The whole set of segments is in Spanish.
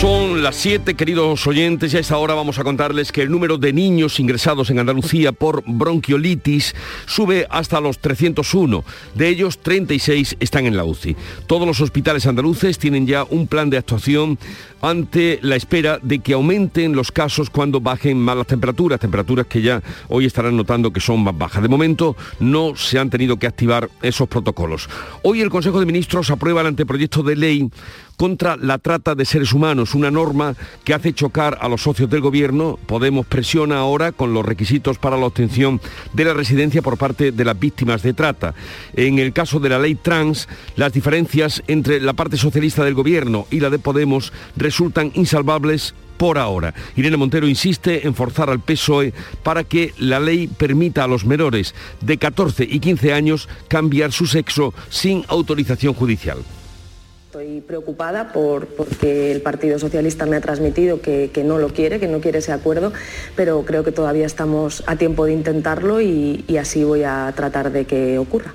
Son las 7, queridos oyentes, y a esta hora vamos a contarles que el número de niños ingresados en Andalucía por bronquiolitis sube hasta los 301. De ellos, 36 están en la UCI. Todos los hospitales andaluces tienen ya un plan de actuación ante la espera de que aumenten los casos cuando bajen más las temperaturas, temperaturas que ya hoy estarán notando que son más bajas. De momento no se han tenido que activar esos protocolos. Hoy el Consejo de Ministros aprueba el anteproyecto de ley contra la trata de seres humanos, una norma que hace chocar a los socios del gobierno. Podemos presiona ahora con los requisitos para la obtención de la residencia por parte de las víctimas de trata. En el caso de la ley trans, las diferencias entre la parte socialista del gobierno y la de Podemos resultan insalvables por ahora. Irene Montero insiste en forzar al PSOE para que la ley permita a los menores de 14 y 15 años cambiar su sexo sin autorización judicial. Estoy preocupada por, porque el Partido Socialista me ha transmitido que, que, no lo quiere, que no quiere ese acuerdo, pero creo que todavía estamos a tiempo de intentarlo y, y así voy a tratar de que ocurra.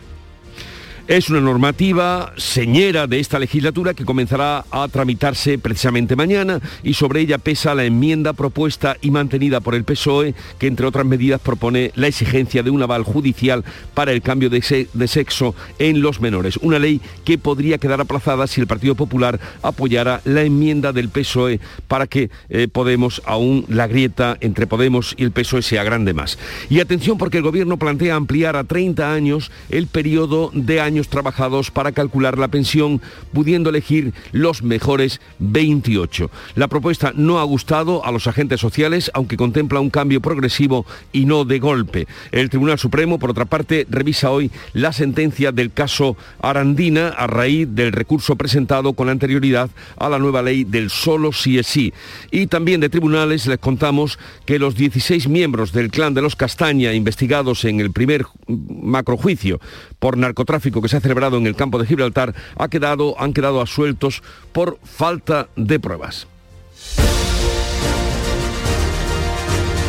Es una normativa señera de esta legislatura que comenzará a tramitarse precisamente mañana y sobre ella pesa la enmienda propuesta y mantenida por el PSOE que entre otras medidas propone la exigencia de un aval judicial para el cambio de, se de sexo en los menores. Una ley que podría quedar aplazada si el Partido Popular apoyara la enmienda del PSOE para que eh, Podemos aún la grieta entre Podemos y el PSOE sea grande más. Y atención porque el gobierno plantea ampliar a 30 años el periodo de años trabajados para calcular la pensión, pudiendo elegir los mejores 28. La propuesta no ha gustado a los agentes sociales, aunque contempla un cambio progresivo y no de golpe. El Tribunal Supremo, por otra parte, revisa hoy la sentencia del caso Arandina a raíz del recurso presentado con anterioridad a la nueva ley del solo sí es sí. Y también de tribunales les contamos que los 16 miembros del clan de los Castaña investigados en el primer macrojuicio por narcotráfico que se ha celebrado en el campo de Gibraltar ha quedado, han quedado asueltos por falta de pruebas.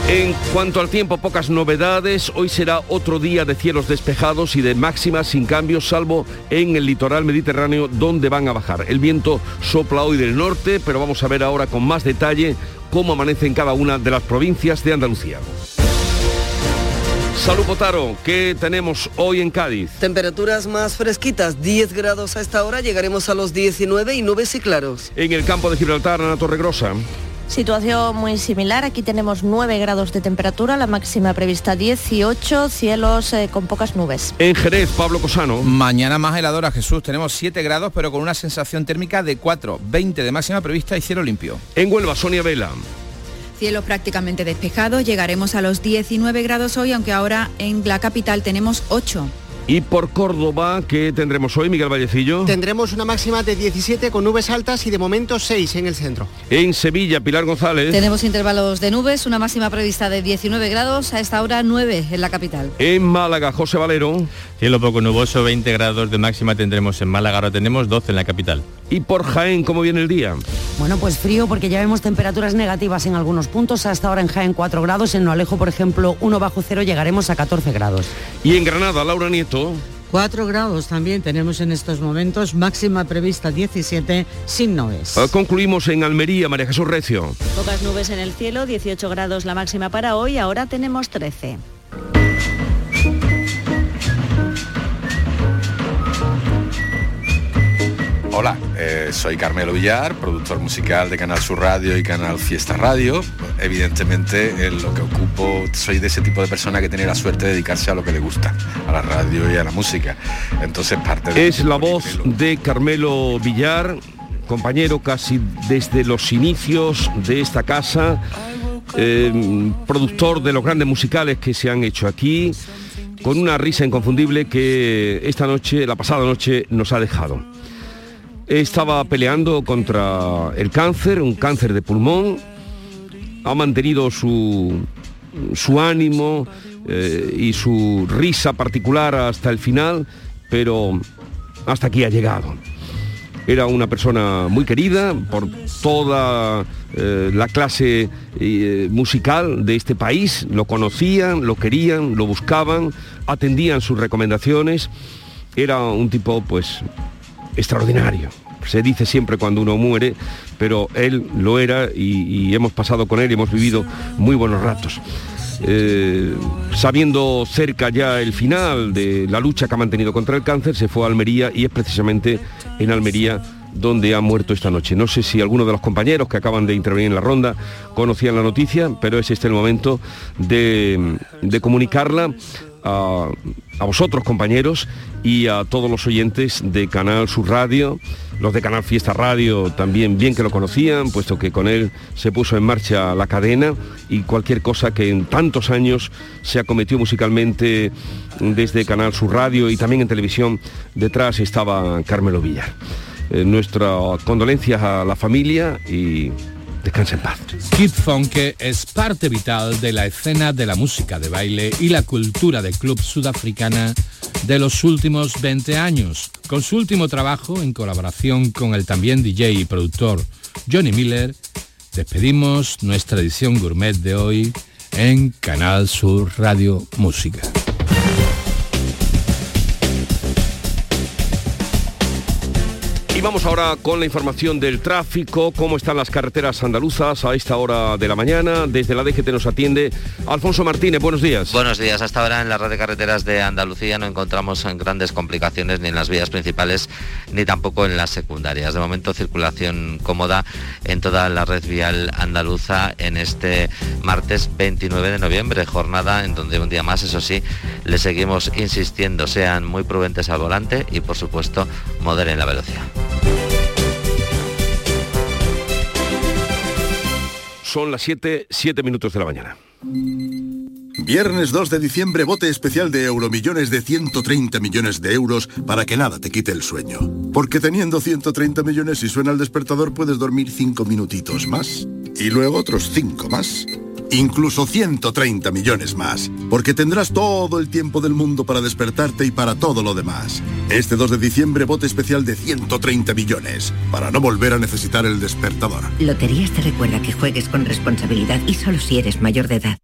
En cuanto al tiempo, pocas novedades. Hoy será otro día de cielos despejados y de máximas sin cambios, salvo en el litoral mediterráneo donde van a bajar. El viento sopla hoy del norte, pero vamos a ver ahora con más detalle cómo amanece en cada una de las provincias de Andalucía. Salud Potaro, ¿qué tenemos hoy en Cádiz? Temperaturas más fresquitas, 10 grados a esta hora, llegaremos a los 19 y nubes y claros. En el campo de Gibraltar, Ana Torregrosa. Situación muy similar, aquí tenemos 9 grados de temperatura, la máxima prevista 18, cielos eh, con pocas nubes. En Jerez, Pablo Cosano. Mañana más heladora, Jesús, tenemos 7 grados pero con una sensación térmica de 4, 20 de máxima prevista y cielo limpio. En Huelva, Sonia Vela. Cielo prácticamente despejado, llegaremos a los 19 grados hoy, aunque ahora en la capital tenemos 8. Y por Córdoba, ¿qué tendremos hoy, Miguel Vallecillo? Tendremos una máxima de 17 con nubes altas y de momento 6 en el centro. En Sevilla, Pilar González. Tenemos intervalos de nubes, una máxima prevista de 19 grados, a esta hora 9 en la capital. En Málaga, José Valero. Cielo poco nuboso, 20 grados de máxima tendremos en Málaga, ahora tenemos 12 en la capital. ¿Y por Jaén, cómo viene el día? Bueno, pues frío porque ya vemos temperaturas negativas en algunos puntos, hasta ahora en Jaén 4 grados, en Noalejo, por ejemplo, 1 bajo cero llegaremos a 14 grados. Y en Granada, Laura Nieto. 4 grados también tenemos en estos momentos, máxima prevista 17 sin nubes. Concluimos en Almería, María Jesús Recio. Pocas nubes en el cielo, 18 grados la máxima para hoy, ahora tenemos 13. Hola, eh, soy Carmelo Villar, productor musical de Canal Sur Radio y Canal Fiesta Radio. Evidentemente, en lo que ocupo, soy de ese tipo de persona que tiene la suerte de dedicarse a lo que le gusta, a la radio y a la música. Entonces, parte de Es la voz de Carmelo Villar, compañero casi desde los inicios de esta casa, eh, productor de los grandes musicales que se han hecho aquí, con una risa inconfundible que esta noche, la pasada noche, nos ha dejado estaba peleando contra el cáncer, un cáncer de pulmón, ha mantenido su, su ánimo eh, y su risa particular hasta el final, pero hasta aquí ha llegado. Era una persona muy querida por toda eh, la clase eh, musical de este país. Lo conocían, lo querían, lo buscaban, atendían sus recomendaciones. Era un tipo, pues, extraordinario. Se dice siempre cuando uno muere, pero él lo era y, hemos pasado con él y hemos vivido muy buenos ratos. Eh, sabiendo cerca ya el final de la lucha que ha mantenido contra el cáncer, se fue a Almería y es precisamente en Almería donde ha muerto esta noche. No sé si alguno de los compañeros que acaban de intervenir en la ronda conocían la noticia, pero es este el momento de, de comunicarla a, a, vosotros compañeros y a todos los oyentes de Canal Sur Radio, los de Canal Fiesta Radio también bien que lo conocían, puesto que con él se puso en marcha la cadena y cualquier cosa que en tantos años se acometió musicalmente desde Canal Sur Radio y también en televisión, detrás estaba Carmelo Villar. Eh, nuestras condolencias a la familia y Descansa en paz. Kid Fonke es parte vital de la escena de la música de baile y la cultura de club sudafricana de los últimos 20 años. Con su último trabajo, en colaboración con el también DJ y productor Johnny Miller, despedimos nuestra edición gourmet de hoy en Canal Sur Radio Música. Vamos ahora con la información del tráfico, cómo están las carreteras andaluzas a esta hora de la mañana. Desde la DGT nos atiende Alfonso Martínez, buenos días. Buenos días, hasta ahora en la red de carreteras de Andalucía no encontramos grandes complicaciones ni en las vías principales ni tampoco en las secundarias. De momento circulación cómoda en toda la red vial andaluza en este martes 29 de noviembre, jornada en donde un día más, eso sí, le seguimos insistiendo, sean muy prudentes al volante y por supuesto moderen la velocidad. Son las 7, 7 minutos de la mañana. Viernes 2 de diciembre, bote especial de Euromillones de 130 millones de euros para que nada te quite el sueño. Porque teniendo 130 millones y suena el despertador puedes dormir 5 minutitos más. Y luego otros 5 más incluso 130 millones más, porque tendrás todo el tiempo del mundo para despertarte y para todo lo demás. Este 2 de diciembre bote especial de 130 millones, para no volver a necesitar el despertador. Loterías te recuerda que juegues con responsabilidad y solo si eres mayor de edad.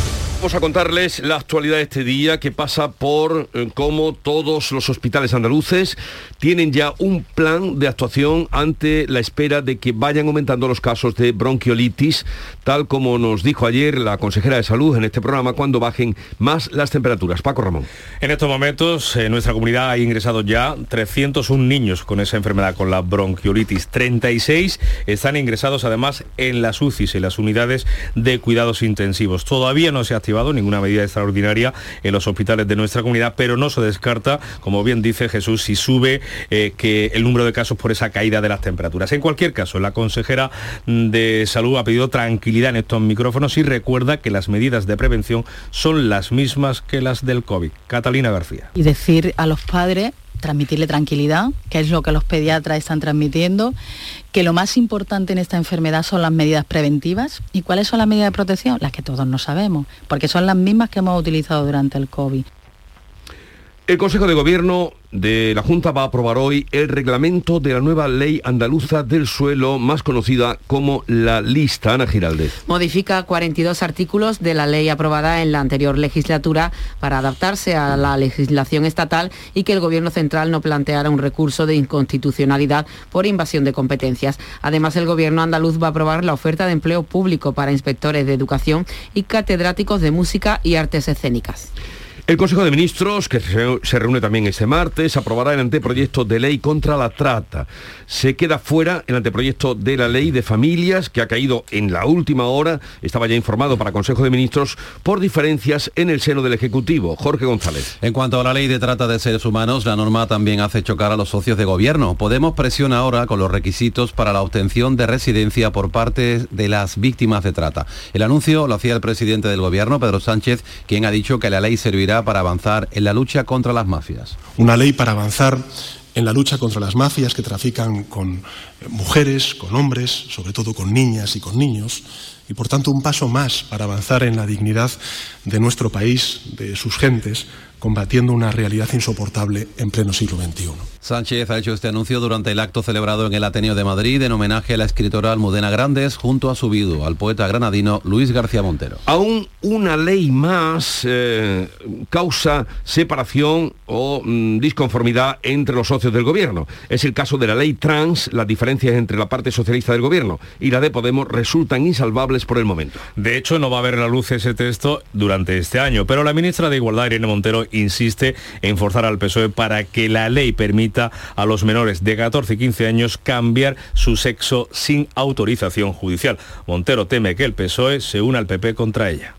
Vamos a contarles la actualidad de este día que pasa por eh, cómo todos los hospitales andaluces tienen ya un plan de actuación ante la espera de que vayan aumentando los casos de bronquiolitis, tal como nos dijo ayer la consejera de salud en este programa cuando bajen más las temperaturas. Paco Ramón. En estos momentos en nuestra comunidad hay ingresados ya 301 niños con esa enfermedad, con la bronquiolitis. 36 están ingresados además en las UCIs, en las unidades de cuidados intensivos. Todavía no se ha ninguna medida extraordinaria en los hospitales de nuestra comunidad, pero no se descarta, como bien dice Jesús, si sube eh, que el número de casos por esa caída de las temperaturas. En cualquier caso, la consejera de salud ha pedido tranquilidad en estos micrófonos y recuerda que las medidas de prevención son las mismas que las del COVID. Catalina García. Y decir a los padres transmitirle tranquilidad, que es lo que los pediatras están transmitiendo, que lo más importante en esta enfermedad son las medidas preventivas. ¿Y cuáles son las medidas de protección? Las que todos no sabemos, porque son las mismas que hemos utilizado durante el COVID. El Consejo de Gobierno de la Junta va a aprobar hoy el reglamento de la nueva ley andaluza del suelo, más conocida como la lista. Ana Giraldez. Modifica 42 artículos de la ley aprobada en la anterior legislatura para adaptarse a la legislación estatal y que el Gobierno central no planteara un recurso de inconstitucionalidad por invasión de competencias. Además, el Gobierno andaluz va a aprobar la oferta de empleo público para inspectores de educación y catedráticos de música y artes escénicas. El Consejo de Ministros, que se reúne también este martes, aprobará el anteproyecto de ley contra la trata. Se queda fuera el anteproyecto de la ley de familias, que ha caído en la última hora, estaba ya informado para Consejo de Ministros, por diferencias en el seno del Ejecutivo. Jorge González. En cuanto a la ley de trata de seres humanos, la norma también hace chocar a los socios de gobierno. Podemos presiona ahora con los requisitos para la obtención de residencia por parte de las víctimas de trata. El anuncio lo hacía el presidente del gobierno, Pedro Sánchez, quien ha dicho que la ley servirá para avanzar en la lucha contra las mafias. Una ley para avanzar en la lucha contra las mafias que trafican con mujeres, con hombres, sobre todo con niñas y con niños, y por tanto un paso más para avanzar en la dignidad de nuestro país, de sus gentes, combatiendo una realidad insoportable en pleno siglo XXI. Sánchez ha hecho este anuncio durante el acto celebrado en el Ateneo de Madrid en homenaje a la escritora Almudena Grandes junto a su viudo, al poeta granadino Luis García Montero. Aún una ley más eh, causa separación o mm, disconformidad entre los socios del gobierno. Es el caso de la ley trans, las diferencias entre la parte socialista del gobierno y la de Podemos resultan insalvables por el momento. De hecho, no va a ver la luz ese texto durante este año, pero la ministra de Igualdad, Irene Montero, insiste en forzar al PSOE para que la ley permita a los menores de 14 y 15 años cambiar su sexo sin autorización judicial. Montero teme que el PSOE se una al PP contra ella.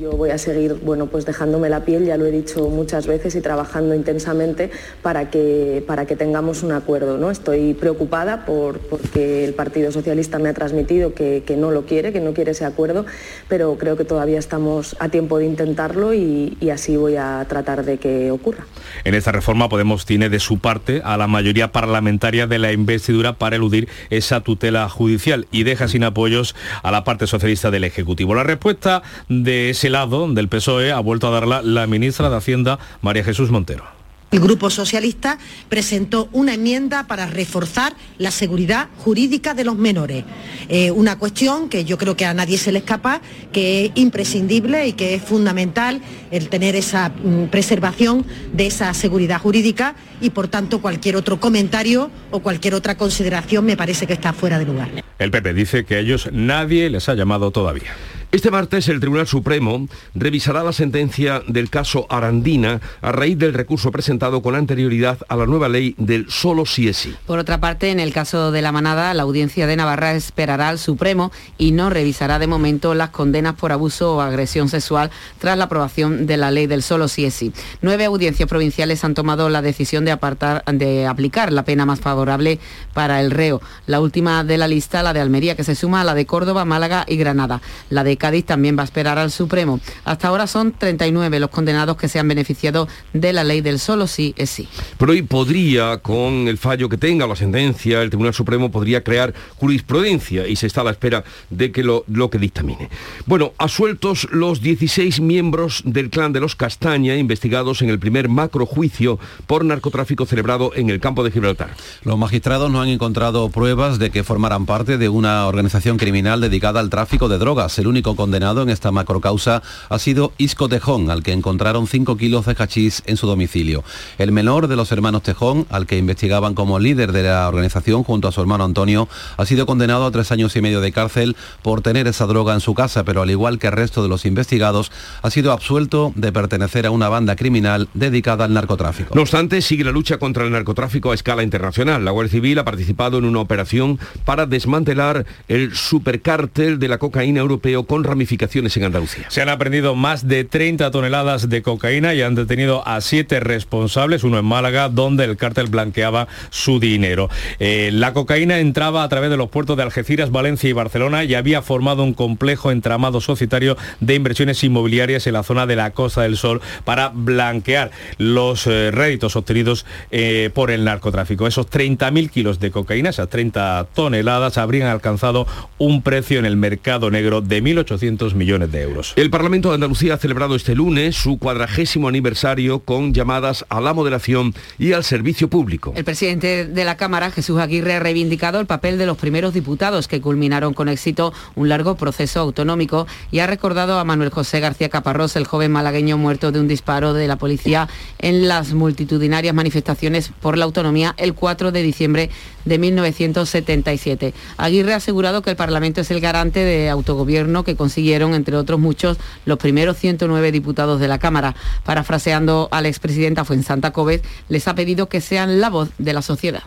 Yo voy a seguir, bueno, pues dejándome la piel, ya lo he dicho muchas veces, y trabajando intensamente para que, para que tengamos un acuerdo. ¿no? Estoy preocupada por, porque el Partido Socialista me ha transmitido que, que, no lo quiere, que no quiere ese acuerdo, pero creo que todavía estamos a tiempo de intentarlo y, y así voy a tratar de que ocurra. En esta reforma Podemos tiene de su parte a la mayoría parlamentaria de la investidura para eludir esa tutela judicial y deja sin apoyos a la parte socialista del Ejecutivo. La respuesta de ese lado del PSOE ha vuelto a darla la ministra de Hacienda, María Jesús Montero. El Grupo Socialista presentó una enmienda para reforzar la seguridad jurídica de los menores. Eh, una cuestión que yo creo que a nadie se le escapa, que es imprescindible y que es fundamental el tener esa mm, preservación de esa seguridad jurídica y por tanto cualquier otro comentario o cualquier otra consideración me parece que está fuera de lugar. El PP dice que a ellos nadie les ha llamado todavía. Este martes el Tribunal Supremo revisará la sentencia del caso Arandina a raíz del recurso presentado con anterioridad a la nueva ley del solo sí es sí. Por otra parte, en el caso de la manada, la audiencia de Navarra esperará al Supremo y no revisará de momento las condenas por abuso o agresión sexual tras la aprobación de la ley del solo sí es sí. Nueve audiencias provinciales han tomado la decisión de, apartar, de aplicar la pena más favorable para el reo. La última de la lista, la de Almería, que se suma a la de Córdoba, Málaga y Granada. La de Cádiz también va a esperar al Supremo. Hasta ahora son 39 los condenados que se han beneficiado de la ley del solo sí es sí. Pero hoy podría, con el fallo que tenga la sentencia, el Tribunal Supremo podría crear jurisprudencia y se está a la espera de que lo, lo que dictamine. Bueno, asueltos los 16 miembros del clan de los Castaña investigados en el primer macrojuicio por narcotráfico celebrado en el campo de Gibraltar. Los magistrados no han encontrado pruebas de que formaran parte de una organización criminal dedicada al tráfico de drogas. El único condenado en esta macrocausa ha sido Isco Tejón, al que encontraron 5 kilos de hachís en su domicilio. El menor de los hermanos Tejón, al que investigaban como líder de la organización junto a su hermano Antonio, ha sido condenado a tres años y medio de cárcel por tener esa droga en su casa, pero al igual que el resto de los investigados, ha sido absuelto de pertenecer a una banda criminal dedicada al narcotráfico. No obstante, sigue la lucha contra el narcotráfico a escala internacional. La Guardia Civil ha participado en una operación para desmantelar el supercártel de la cocaína europeo con ramificaciones en Andalucía. Se han aprendido más de 30 toneladas de cocaína y han detenido a siete responsables, uno en Málaga, donde el cártel blanqueaba su dinero. Eh, la cocaína entraba a través de los puertos de Algeciras, Valencia y Barcelona y había formado un complejo entramado societario de inversiones inmobiliarias en la zona de la Costa del Sol para blanquear los eh, réditos obtenidos eh, por el narcotráfico. Esos 30.000 kilos de cocaína, esas 30 toneladas, habrían alcanzado un precio en el mercado negro de 1.800 millones de euros. El Parlamento de Andalucía ha celebrado este lunes su cuadragésimo aniversario con llamadas a la moderación y al servicio público. El presidente de la Cámara, Jesús Aguirre, ha reivindicado el papel de los primeros diputados que culminaron con éxito un largo proceso autonómico y ha recordado a Manuel José García Caparrós, el joven malagueño muerto de un disparo de la policía en las multitudinarias manifestaciones por la autonomía el 4 de diciembre de 1977. Aguirre ha asegurado que el Parlamento es el garante de autogobierno que consiguieron, entre otros muchos, los primeros 109 diputados de la Cámara. Parafraseando al expresidenta Fuensanta Cobet, les ha pedido que sean la voz de la sociedad.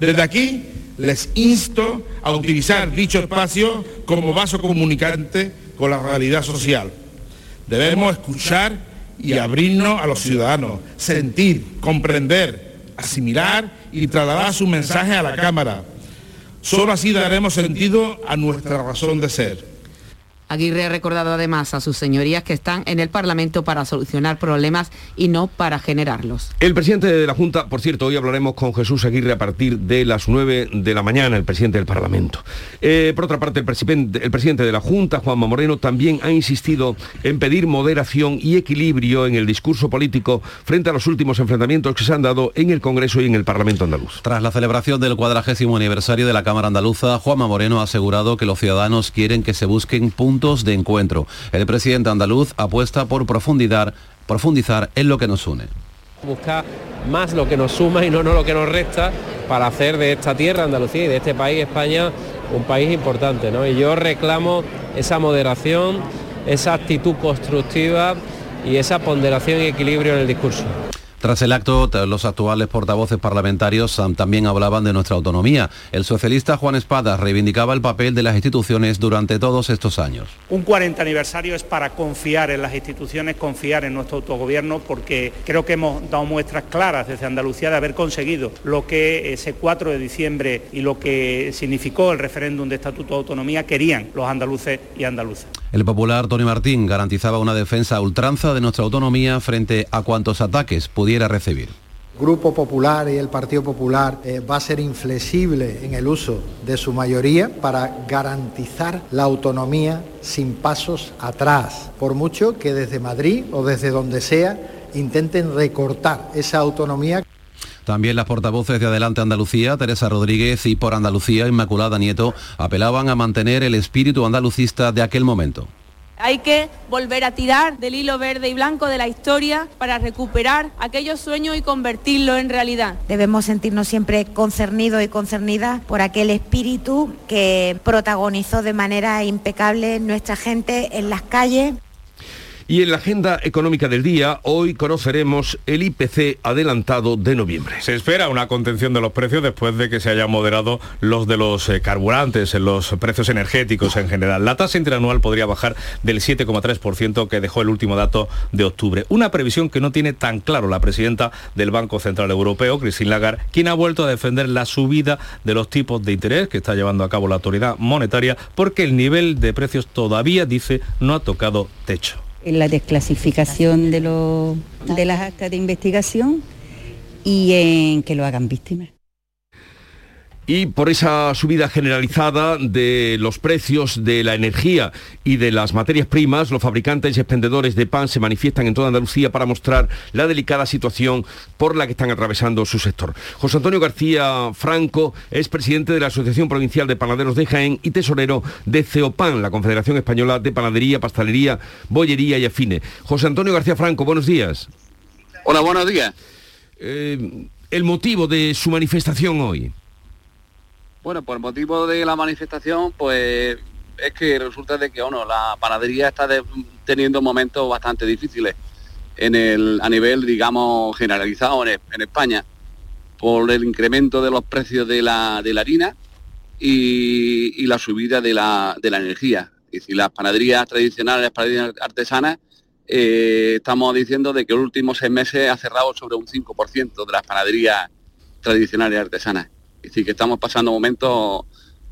Desde aquí les insto a utilizar dicho espacio como vaso comunicante con la realidad social. Debemos escuchar y abrirnos a los ciudadanos, sentir, comprender, asimilar y trasladar su mensaje a la Cámara. Solo así daremos sentido a nuestra razón de ser. Aguirre ha recordado además a sus señorías que están en el Parlamento para solucionar problemas y no para generarlos. El presidente de la Junta, por cierto, hoy hablaremos con Jesús Aguirre a partir de las 9 de la mañana, el presidente del Parlamento. Eh, por otra parte, el, presidente, el presidente de la Junta, Juanma Moreno, también ha insistido en pedir moderación y equilibrio en el discurso político frente a los últimos enfrentamientos que se han dado en el Congreso y en el Parlamento andaluz. Tras la celebración del cuadragésimo aniversario de la Cámara Andaluza, Juanma Moreno ha asegurado que los ciudadanos quieren que se busquen puntos de encuentro. El presidente andaluz apuesta por profundizar, profundizar en lo que nos une buscar más lo que nos suma y no, no lo que nos resta para hacer de esta tierra, Andalucía y de este país, España, un país importante. ¿no? Y yo reclamo esa moderación, esa actitud constructiva y esa ponderación y equilibrio en el discurso. Tras el acto, los actuales portavoces parlamentarios también hablaban de nuestra autonomía. El socialista Juan Espada reivindicaba el papel de las instituciones durante todos estos años. Un 40 aniversario es para confiar en las instituciones, confiar en nuestro autogobierno, porque creo que hemos dado muestras claras desde Andalucía de haber conseguido lo que ese 4 de diciembre y lo que significó el referéndum de Estatuto de Autonomía querían los andaluces y andaluzas. El popular Tony Martín garantizaba una defensa a ultranza de nuestra autonomía frente a cuantos ataques pudieran recibir. Grupo Popular y el Partido Popular eh, va a ser inflexible en el uso de su mayoría para garantizar la autonomía sin pasos atrás, por mucho que desde Madrid o desde donde sea intenten recortar esa autonomía. También las portavoces de Adelante Andalucía, Teresa Rodríguez y por Andalucía, Inmaculada Nieto, apelaban a mantener el espíritu andalucista de aquel momento. Hay que volver a tirar del hilo verde y blanco de la historia para recuperar aquellos sueños y convertirlos en realidad. Debemos sentirnos siempre concernidos y concernidas por aquel espíritu que protagonizó de manera impecable nuestra gente en las calles. Y en la agenda económica del día, hoy conoceremos el IPC adelantado de noviembre. Se espera una contención de los precios después de que se hayan moderado los de los eh, carburantes, los precios energéticos en general. La tasa interanual podría bajar del 7,3% que dejó el último dato de octubre. Una previsión que no tiene tan claro la presidenta del Banco Central Europeo, Christine Lagarde, quien ha vuelto a defender la subida de los tipos de interés que está llevando a cabo la autoridad monetaria porque el nivel de precios todavía, dice, no ha tocado techo en la desclasificación de, de las actas de investigación y en que lo hagan víctimas y por esa subida generalizada de los precios de la energía y de las materias primas, los fabricantes y expendedores de pan se manifiestan en toda Andalucía para mostrar la delicada situación por la que están atravesando su sector. José Antonio García Franco es presidente de la Asociación Provincial de Panaderos de Jaén y tesorero de CEOPAN, la Confederación Española de Panadería, Pastelería, Bollería y Afine. José Antonio García Franco, buenos días. Hola, buenos días. Eh, el motivo de su manifestación hoy. Bueno, por motivo de la manifestación, pues es que resulta de que bueno, la panadería está teniendo momentos bastante difíciles en el, a nivel, digamos, generalizado en, España, por el incremento de los precios de la, de la harina y, la subida de la, de la energía. Y si las panaderías tradicionales, las panaderías artesanas, eh, estamos diciendo de que los últimos seis meses ha cerrado sobre un 5% de las panaderías tradicionales artesanas. Es decir, que estamos pasando momentos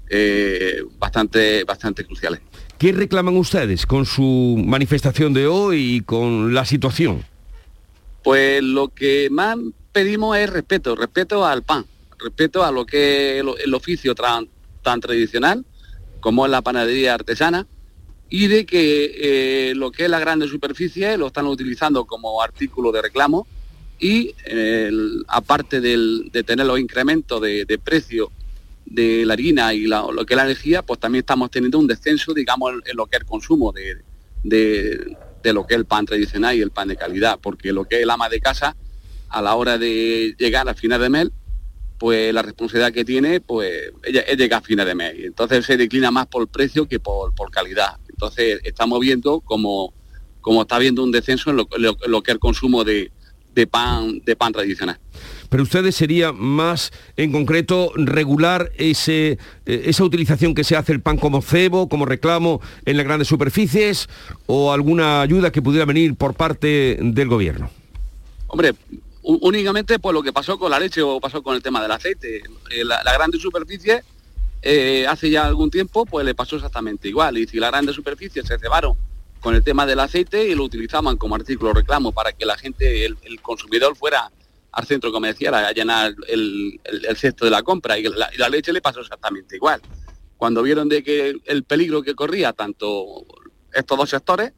eh, bastante, bastante cruciales. ¿Qué reclaman ustedes con su manifestación de hoy y con la situación? Pues lo que más pedimos es respeto, respeto al pan, respeto a lo que es el, oficio tan, tradicional como es la panadería artesana y de que eh, lo que es la grande superficie lo están utilizando como artículo de reclamo y aparte de tener los incrementos de, precio de la harina y lo que es la energía, pues también estamos teniendo un descenso, digamos, en, lo que es el consumo de, lo que es el pan tradicional y el pan de calidad, porque lo que es el ama de casa, a la hora de llegar al final de mes, pues la responsabilidad que tiene, pues ella es llegar a final de mes. Entonces se declina más por precio que por, por calidad. Entonces estamos viendo como, como está habiendo un descenso en lo, que es el consumo de, pan, de pan tradicional. Pero ustedes sería más en concreto regular ese, eh, esa utilización que se hace el pan como cebo, como reclamo en las grandes superficies o alguna ayuda que pudiera venir por parte del gobierno. Hombre, únicamente pues lo que pasó con la leche o pasó con el tema del aceite. Eh, la, la grande superficie eh, hace ya algún tiempo pues le pasó exactamente igual. Y si las grandes superficies se cebaron con el tema del aceite y lo utilizaban como artículo reclamo para que la gente, el, consumidor fuera al centro comercial a llenar el, cesto de la compra y la, y la, leche le pasó exactamente igual. Cuando vieron de que el peligro que corría tanto estos dos sectores,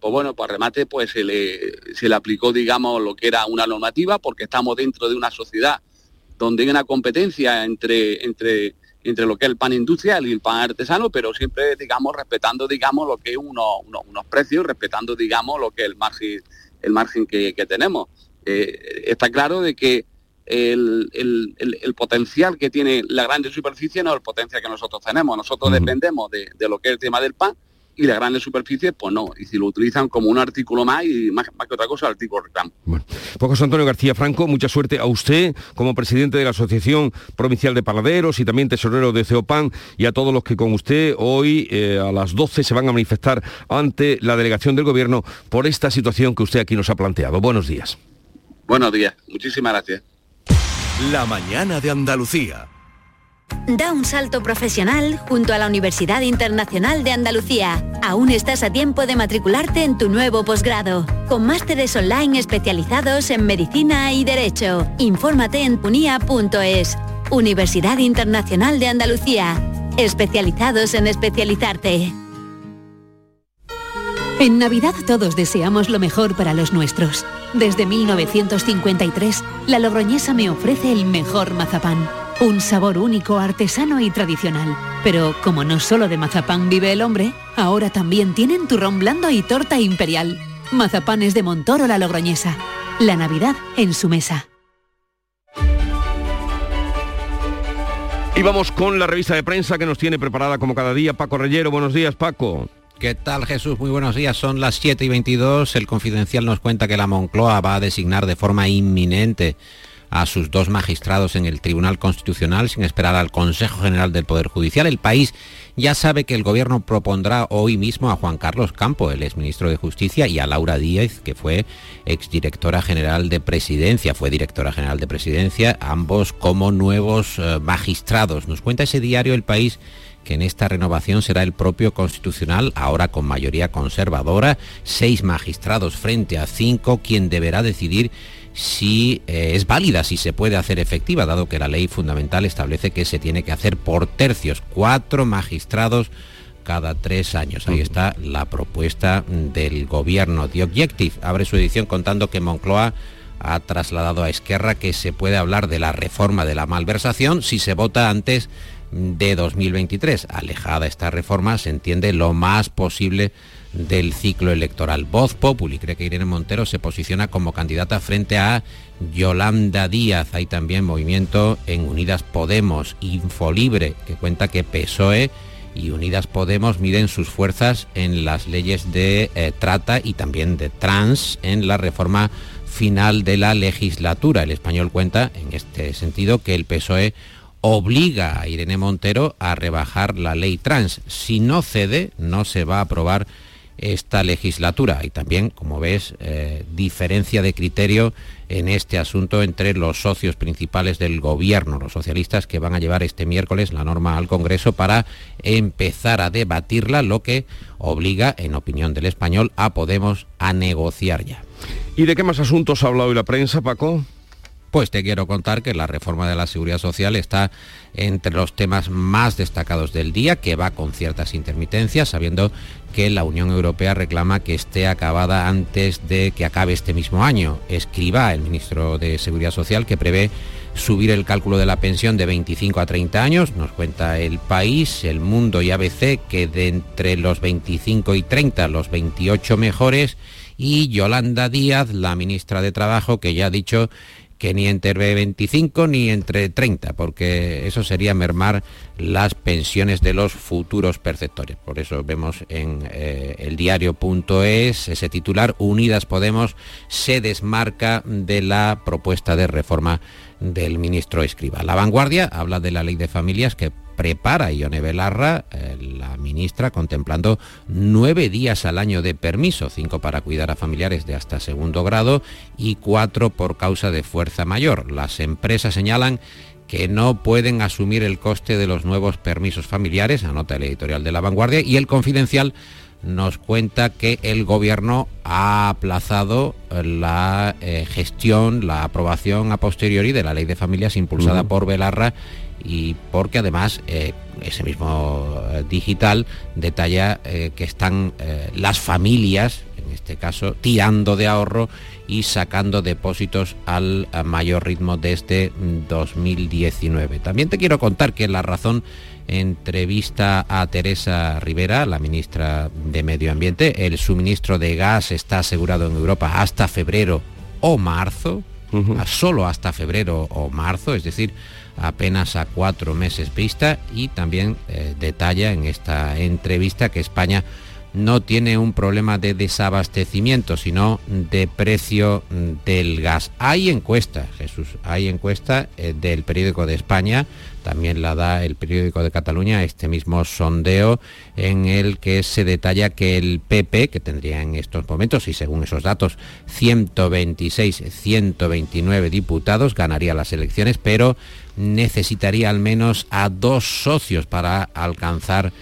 pues bueno, pues remate pues se le, se le aplicó, digamos, lo que era una normativa, porque estamos dentro de una sociedad donde hay una competencia entre, entre, entre lo que es el pan industrial y el pan artesano, pero siempre, digamos, respetando, digamos, lo que es uno, unos precios, respetando, digamos, lo que es el margen, el margen que, tenemos. Eh, está claro de que el, potencial que tiene la grande superficie no es el potencial que nosotros tenemos. Nosotros dependemos de, de, lo que es el tema del pan y las grandes superficies, pues no. Y si lo utilizan como un artículo más y más, que otra cosa, el artículo reclamo. Bueno, pues José Antonio García Franco, mucha suerte a usted como presidente de la Asociación Provincial de Paladeros y también tesorero de CEOPAN y a todos los que con usted hoy eh, a las 12 se van a manifestar ante la delegación del Gobierno por esta situación que usted aquí nos ha planteado. Buenos días. Buenos días. Muchísimas gracias. La mañana de Andalucía. Da un salto profesional junto a la Universidad Internacional de Andalucía. Aún estás a tiempo de matricularte en tu nuevo posgrado, con másteres online especializados en medicina y derecho. Infórmate en punia.es. Universidad Internacional de Andalucía. Especializados en especializarte. En Navidad todos deseamos lo mejor para los nuestros. Desde 1953, la Logroñesa me ofrece el mejor mazapán un sabor único, artesano y tradicional. Pero como no solo de mazapán vive el hombre, ahora también tienen turrón blando y torta imperial. Mazapanes de Montoro la Logroñesa. La Navidad en su mesa. Y vamos con la revista de prensa que nos tiene preparada como cada día Paco Reyero. Buenos días, Paco. ¿Qué tal Jesús? Muy buenos días. Son las 7 y 22. El Confidencial nos cuenta que la Moncloa va a designar de forma inminente a sus dos magistrados en el Tribunal Constitucional sin esperar al Consejo General del Poder Judicial. El país ya sabe que el Gobierno propondrá hoy mismo a Juan Carlos Campo, el exministro de Justicia, y a Laura Díaz, que fue exdirectora general de Presidencia, fue directora general de Presidencia, ambos como nuevos eh, magistrados. Nos cuenta ese diario El País que en esta renovación será el propio constitucional, ahora con mayoría conservadora, seis magistrados frente a cinco, quien deberá decidir si eh, es válida, si se puede hacer efectiva, dado que la ley fundamental establece que se tiene que hacer por tercios, cuatro magistrados cada tres años. Ahí está la propuesta del gobierno. The Objective abre su edición contando que Moncloa ha trasladado a Esquerra que se puede hablar de la reforma de la malversación si se vota antes de 2023. Alejada esta reforma, se entiende lo más posible del ciclo electoral. Voz Populi cree que Irene Montero se posiciona como candidata frente a Yolanda Díaz. Hay también movimiento en Unidas Podemos, Infolibre, que cuenta que PSOE y Unidas Podemos miden sus fuerzas en las leyes de eh, trata y también de trans en la reforma final de la legislatura. El español cuenta en este sentido que el PSOE obliga a Irene Montero a rebajar la ley trans. Si no cede, no se va a aprobar esta legislatura. Y también, como ves, eh, diferencia de criterio en este asunto entre los socios principales del gobierno, los socialistas que van a llevar este miércoles la norma al Congreso para empezar a debatirla, lo que obliga, en opinión del español, a Podemos a negociar ya. ¿Y de qué más asuntos ha hablado hoy la prensa, Paco? Pues te quiero contar que la reforma de la seguridad social está entre los temas más destacados del día, que va con ciertas intermitencias, sabiendo que la Unión Europea reclama que esté acabada antes de que acabe este mismo año. Escriba, el ministro de Seguridad Social, que prevé subir el cálculo de la pensión de 25 a 30 años. Nos cuenta el país, el mundo y ABC que de entre los 25 y 30, los 28 mejores. Y Yolanda Díaz, la ministra de Trabajo, que ya ha dicho que ni entre 25 ni entre 30, porque eso sería mermar las pensiones de los futuros perceptores. Por eso vemos en eh, el diario.es ese titular, Unidas Podemos se desmarca de la propuesta de reforma del ministro Escriba. La vanguardia habla de la ley de familias que prepara Ione Belarra, eh, la ministra, contemplando nueve días al año de permiso, cinco para cuidar a familiares de hasta segundo grado y cuatro por causa de fuerza mayor. Las empresas señalan que no pueden asumir el coste de los nuevos permisos familiares, anota el editorial de La Vanguardia, y el Confidencial nos cuenta que el gobierno ha aplazado la eh, gestión, la aprobación a posteriori de la ley de familias impulsada por Belarra y porque además eh, ese mismo eh, digital detalla eh, que están las familias, en este caso, tirando de ahorro y sacando depósitos al mayor ritmo desde 2019. También te quiero contar que la razón entrevista a Teresa Rivera, la ministra de Medio Ambiente, el suministro de gas está asegurado en Europa hasta febrero o marzo, solo hasta febrero o marzo, es decir, apenas a cuatro meses vista y también eh, detalla en esta entrevista que España no tiene un problema de desabastecimiento, sino de precio del gas. Hay encuesta, Jesús, hay encuesta eh, del periódico de España, también la da el periódico de Cataluña, este mismo sondeo en el que se detalla que el PP, que tendría en estos momentos, y según esos datos, 126, 129 diputados, ganaría las elecciones, pero necesitaría al menos a dos socios para alcanzar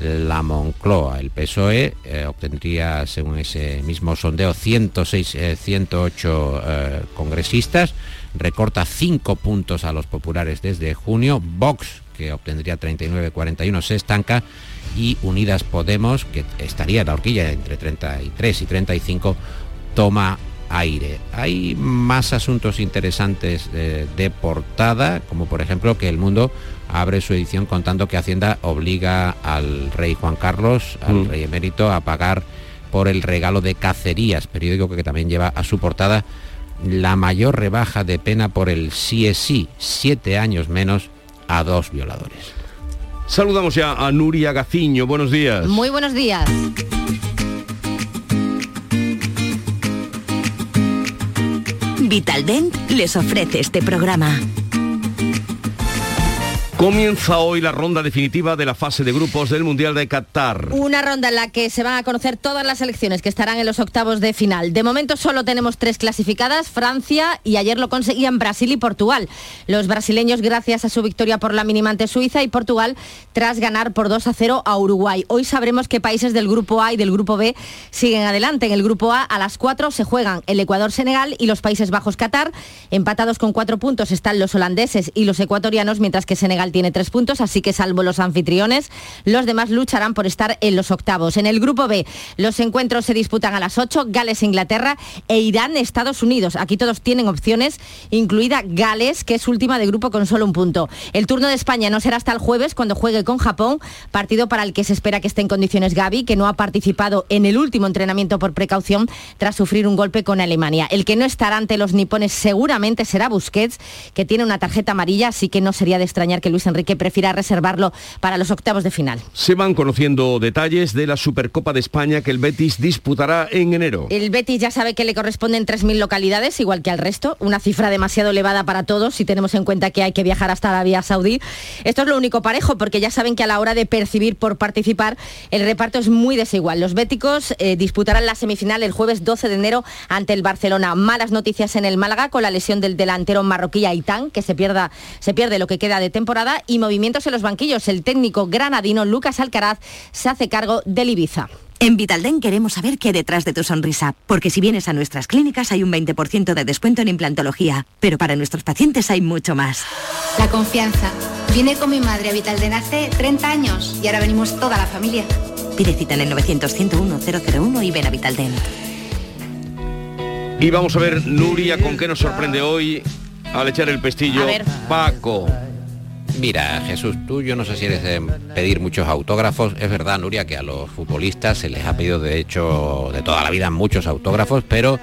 la Moncloa. El PSOE eh, obtendría, según ese mismo sondeo, 106, 108 eh, eh, congresistas, recorta 5 puntos a los populares desde junio, Vox, que obtendría 39-41, se estanca, y Unidas Podemos, que estaría en la horquilla entre 33 y 35, toma aire. Hay más asuntos interesantes de, portada, como por ejemplo que el mundo abre su edición contando que Hacienda obliga al rey Juan Carlos, al mm. rey emérito, a pagar por el regalo de cacerías, periódico que también lleva a su portada la mayor rebaja de pena por el sí es sí, siete años menos a dos violadores. Saludamos ya a Nuria Gaciño, buenos días. Muy buenos días. Vitaldent les ofrece este programa. Comienza hoy la ronda definitiva de la fase de grupos del Mundial de Qatar. Una ronda en la que se van a conocer todas las selecciones que estarán en los octavos de final. De momento solo tenemos tres clasificadas, Francia y ayer lo conseguían Brasil y Portugal. Los brasileños gracias a su victoria por la mínima ante Suiza y Portugal tras ganar por 2 a 0 a Uruguay. Hoy sabremos qué países del grupo A y del grupo B siguen adelante. En el grupo A a las 4 se juegan el Ecuador-Senegal y los Países Bajos-Qatar. Empatados con cuatro puntos están los holandeses y los ecuatorianos, mientras que Senegal tiene tres puntos, así que salvo los anfitriones, los demás lucharán por estar en los octavos. En el grupo B, los encuentros se disputan a las 8, Gales, Inglaterra e Irán, Estados Unidos. Aquí todos tienen opciones, incluida Gales, que es última de grupo con solo un punto. El turno de España no será hasta el jueves cuando juegue con Japón, partido para el que se espera que esté en condiciones Gaby, que no ha participado en el último entrenamiento por precaución tras sufrir un golpe con Alemania. El que no estará ante los nipones seguramente será Busquets, que tiene una tarjeta amarilla, así que no sería de extrañar que Luis Enrique prefiera reservarlo para los octavos de final. Se van conociendo detalles de la Supercopa de España que el Betis disputará en enero. El Betis ya sabe que le corresponden 3.000 localidades, igual que al resto, una cifra demasiado elevada para todos si tenemos en cuenta que hay que viajar hasta Arabia Saudí. Esto es lo único parejo, porque ya saben que a la hora de percibir por participar, el reparto es muy desigual. Los béticos eh, disputarán la semifinal el jueves 12 de enero ante el Barcelona. Malas noticias en el Málaga con la lesión del delantero marroquí Aitán, que se, pierda, se pierde lo que queda de temporada, y movimientos en los banquillos. El técnico granadino Lucas Alcaraz se hace cargo del Ibiza. En Vitalden queremos saber qué detrás de tu sonrisa, porque si vienes a nuestras clínicas hay un 20% de descuento en implantología, pero para nuestros pacientes hay mucho más. La confianza. Vine con mi madre a Vitalden hace 30 años y ahora venimos toda la familia. Pide cita en el 900-101-001 y ven a Vitalden. Y vamos a ver, Nuria, con qué nos sorprende hoy al echar el pestillo. Paco. Mira, Jesús, tú yo no sé si eres de pedir muchos autógrafos. Es verdad, Nuria, que a los futbolistas se les ha pedido de hecho de toda la vida muchos autógrafos, pero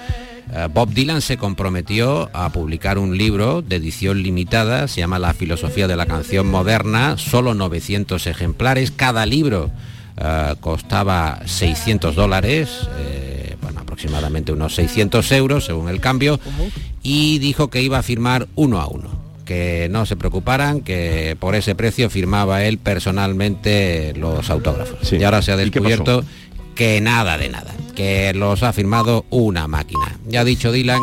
Eh, Bob Dylan se comprometió a publicar un libro de edición limitada, se llama La filosofía de la canción moderna, solo 900 ejemplares, cada libro eh, costaba 600 dólares, eh, bueno, aproximadamente unos 600 euros según el cambio, y dijo que iba a firmar uno a uno que no se preocuparan, que por ese precio firmaba él personalmente los autógrafos. Y ahora se ha descubierto que nada de nada, que los ha firmado una máquina. Ya ha dicho Dylan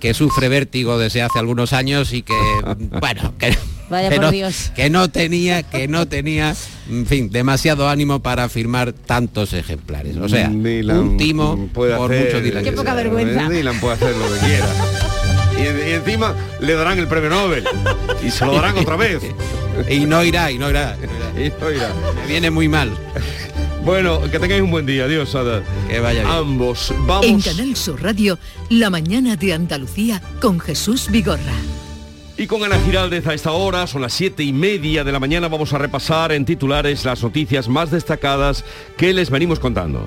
que sufre vértigo desde hace algunos años y que, bueno, que, Vaya que por no, Dios. que no tenía, que no tenía, en fin, demasiado ánimo para firmar tantos ejemplares. O sea, Dylan un timo puede por hacer- mucho Dylan. Qué que poca sea. vergüenza. Dylan puede hacer lo que quiera. Y, y encima le darán el premio Nobel. Y se lo darán otra vez. Y no irá, y no irá. Y no irá. Me viene muy mal. Bueno, que tengáis un buen día. Adiós, Ada. Que vaya bien. Ambos. En Vamos. Canal Sur Radio, La mañana de Andalucía con Jesús Vigorra. Y con Ana Giraldez a esta hora, son las siete y media de la mañana, vamos a repasar en titulares las noticias más destacadas que les venimos contando.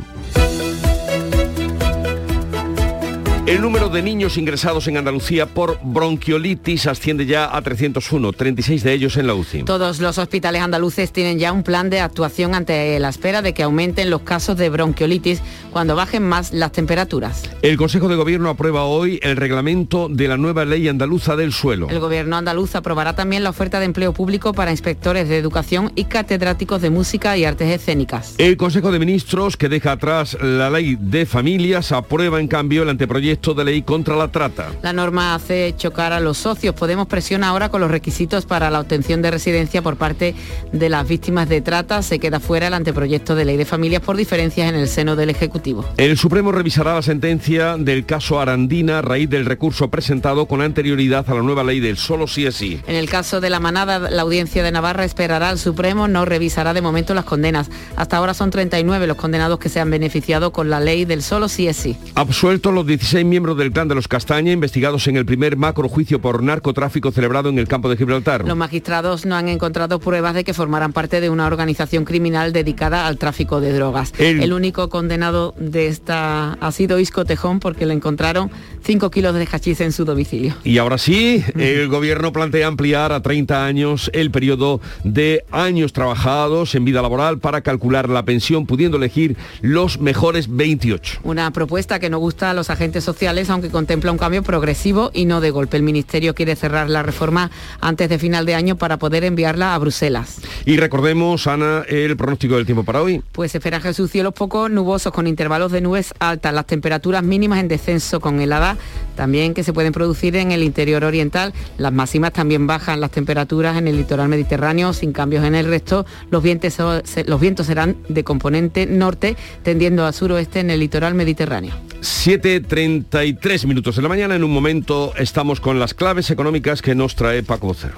El número de niños ingresados en Andalucía por bronquiolitis asciende ya a 301, 36 de ellos en la UCI. Todos los hospitales andaluces tienen ya un plan de actuación ante la espera de que aumenten los casos de bronquiolitis cuando bajen más las temperaturas. El Consejo de Gobierno aprueba hoy el reglamento de la nueva ley andaluza del suelo. El gobierno andaluz aprobará también la oferta de empleo público para inspectores de educación y catedráticos de música y artes escénicas. El Consejo de Ministros, que deja atrás la ley de familias, aprueba en cambio el anteproyecto de ley contra la trata. La norma hace chocar a los socios. Podemos presiona ahora con los requisitos para la obtención de residencia por parte de las víctimas de trata. Se queda fuera el anteproyecto de ley de familias por diferencias en el seno del Ejecutivo. El Supremo revisará la sentencia del caso Arandina a raíz del recurso presentado con anterioridad a la nueva ley del solo sí es sí. En el caso de la manada, la audiencia de Navarra esperará al Supremo, no revisará de momento las condenas. Hasta ahora son 39 los condenados que se han beneficiado con la ley del solo sí es sí. Absueltos los 16 miembros del clan de los Castaña investigados en el primer macrojuicio por narcotráfico celebrado en el campo de Gibraltar. Los magistrados no han encontrado pruebas de que formaran parte de una organización criminal dedicada al tráfico de drogas. El- El, único condenado de esta ha sido Isco Tejón porque le encontraron 5 kilos de hachís en su domicilio. Y ahora sí, el gobierno plantea ampliar a 30 años el periodo de años trabajados en vida laboral para calcular la pensión, pudiendo elegir los mejores 28. Una propuesta que no gusta a los agentes sociales, aunque contempla un cambio progresivo y no de golpe. El Ministerio quiere cerrar la reforma antes de final de año para poder enviarla a Bruselas. Y recordemos, Ana, el pronóstico del tiempo para hoy. Pues espera Jesús cielos poco nubosos con intervalos de nubes altas, las temperaturas mínimas en descenso con helada también que se pueden producir en el interior oriental. Las máximas también bajan las temperaturas en el litoral mediterráneo sin cambios en el resto. Los vientos, los vientos serán de componente norte tendiendo a suroeste en el litoral mediterráneo. 7.33 minutos de la mañana. En un momento estamos con las claves económicas que nos trae Paco Vocero.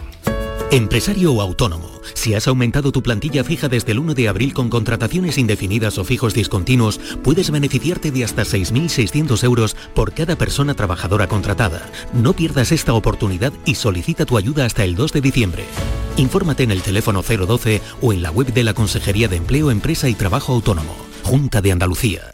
Empresario o autónomo, si has aumentado tu plantilla fija desde el 1 de abril con contrataciones indefinidas o fijos discontinuos, puedes beneficiarte de hasta 6.600 euros por cada persona trabajadora contratada. No pierdas esta oportunidad y solicita tu ayuda hasta el 2 de diciembre. Infórmate en el teléfono 012 o en la web de la Consejería de Empleo, Empresa y Trabajo Autónomo, Junta de Andalucía.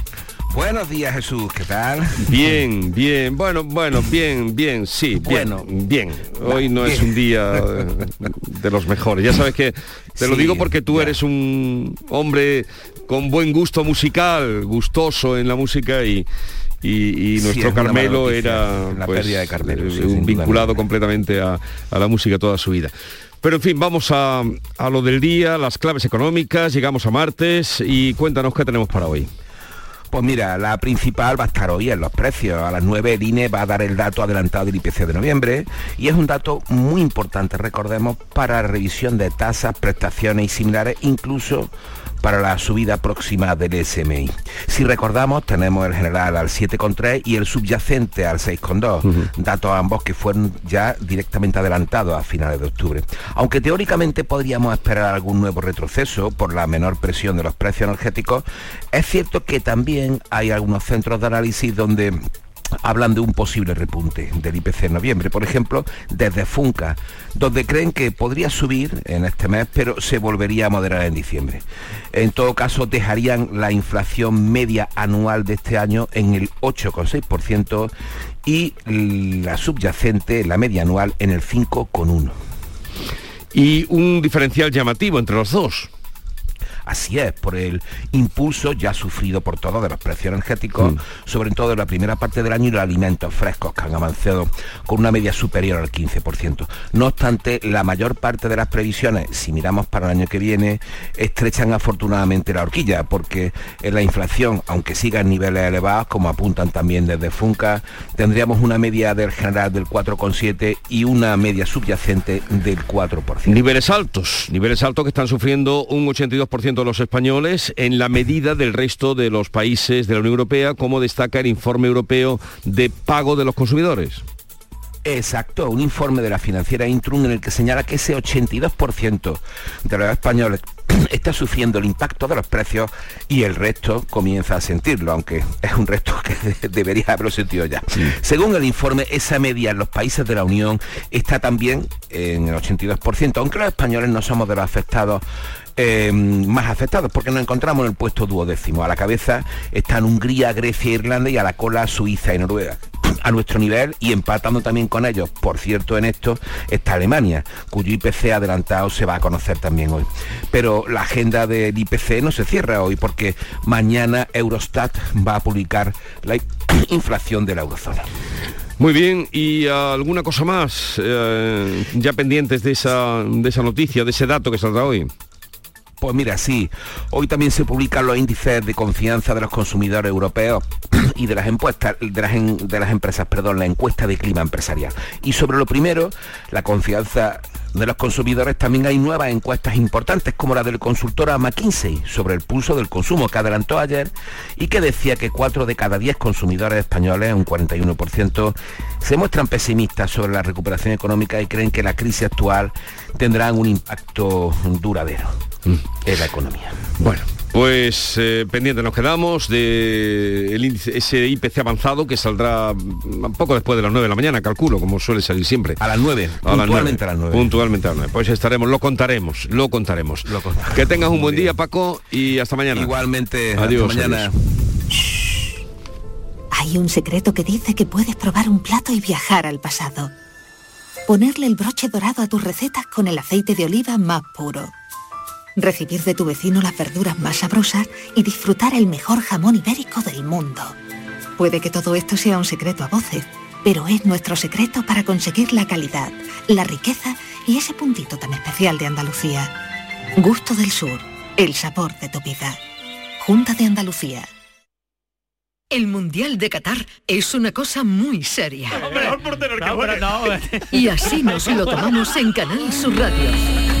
Buenos días Jesús, ¿qué tal? Bien, bien, bueno, bueno, bien, bien, sí, Bueno. bien, bien. Hoy no es bien. un día de los mejores. Ya sabes que te lo digo porque tú eres un hombre con buen gusto musical, gustoso en la música y, y, nuestro Carmelo noticia, era la pues, pérdida de Carmelo, eh, duda vinculado completamente a, a la música toda su vida. Pero en fin, vamos a, a lo del día, las claves económicas, llegamos a martes y cuéntanos qué tenemos para hoy. Pues mira, la principal va a estar hoy en los precios. A las 9 el INE va a dar el dato adelantado del IPC de noviembre y es un dato muy importante, recordemos, para revisión de tasas, prestaciones y similares, incluso para la subida próxima del SMI. Si recordamos, tenemos el general al 7,3 y el subyacente al 6,2, datos ambos que fueron ya directamente adelantados a finales de octubre. Aunque teóricamente podríamos esperar algún nuevo retroceso por la menor presión de los precios energéticos, es cierto que también hay algunos centros de análisis donde hablan de un posible repunte del IPC en noviembre, por ejemplo, desde Funca, donde creen que podría subir en este mes, pero se volvería a moderar en diciembre. En todo caso, dejarían la inflación media anual de este año en el 8,6% y la subyacente, la media anual, en el 5,1%. Y un diferencial llamativo entre los dos. Así es, por el impulso ya sufrido por todos de los precios energéticos, mm. sobre todo en la primera parte del año y los alimentos frescos que han avanzado con una media superior al 15%. No obstante, la mayor parte de las previsiones, si miramos para el año que viene, estrechan afortunadamente la horquilla, porque en la inflación, aunque siga en niveles elevados, como apuntan también desde Funca, tendríamos una media del general del 4,7 y una media subyacente del 4%. Niveles altos, niveles altos que están sufriendo un 82% de los españoles en la medida del resto de los países de la Unión Europea, como destaca el informe europeo de pago de los consumidores. Exacto, un informe de la financiera Intrum en el que señala que ese 82% de los españoles está sufriendo el impacto de los precios y el resto comienza a sentirlo, aunque es un resto que debería haberlo sentido ya. Según el informe, esa media en los países de la Unión está también en el 82%, aunque los españoles no somos de los afectados eh, más afectados, porque nos encontramos en el puesto duodécimo. A la cabeza están Hungría, Grecia, Irlanda y a la cola Suiza y Noruega a nuestro nivel y empatando también con ellos. Por cierto, en esto está Alemania, cuyo IPC adelantado se va a conocer también hoy. Pero la agenda del IPC no se cierra hoy porque mañana Eurostat va a publicar la inflación de la eurozona. Muy bien, y alguna cosa más eh, ya pendientes de esa, de esa noticia, de ese dato que saldrá hoy. Pues mira, sí, hoy también se publican los índices de confianza de los consumidores europeos y de las encuestas, de las, de las empresas, perdón, la encuesta de clima empresarial. Y sobre lo primero, la confianza de los consumidores también hay nuevas encuestas importantes como la del consultora McKinsey sobre el pulso del consumo que adelantó ayer y que decía que 4 de cada 10 consumidores españoles, un 41%, se muestran pesimistas sobre la recuperación económica y creen que la crisis actual tendrá un impacto duradero. Mm. en la economía. Bueno, pues eh, pendiente nos quedamos de ese IPC avanzado que saldrá un poco después de las 9 de la mañana, calculo, como suele salir siempre. A las 9, puntualmente a las 9. Puntualmente a las 9. Pues estaremos, lo contaremos, lo contaremos. Que tengas un buen día, Paco, y hasta mañana. Igualmente, adiós, mañana. Hay un secreto que dice que puedes probar un plato y viajar al pasado. Ponerle el broche dorado a tus recetas con el aceite de oliva más puro recibir de tu vecino las verduras más sabrosas y disfrutar el mejor jamón ibérico del mundo. Puede que todo esto sea un secreto a voces, pero es nuestro secreto para conseguir la calidad, la riqueza y ese puntito tan especial de Andalucía. Gusto del Sur, el sabor de tu vida. Junta de Andalucía. El Mundial de Qatar es una cosa muy seria. Y así nos lo tomamos en Canal Sur Radio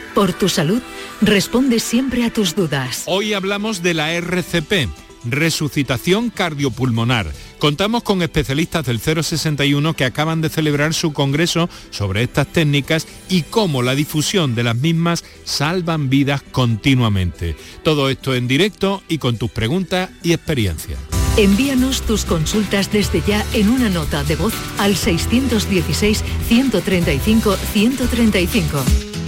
por tu salud responde siempre a tus dudas. Hoy hablamos de la RCP, resucitación cardiopulmonar. Contamos con especialistas del 061 que acaban de celebrar su congreso sobre estas técnicas y cómo la difusión de las mismas salvan vidas continuamente. Todo esto en directo y con tus preguntas y experiencias. Envíanos tus consultas desde ya en una nota de voz al 616 135 135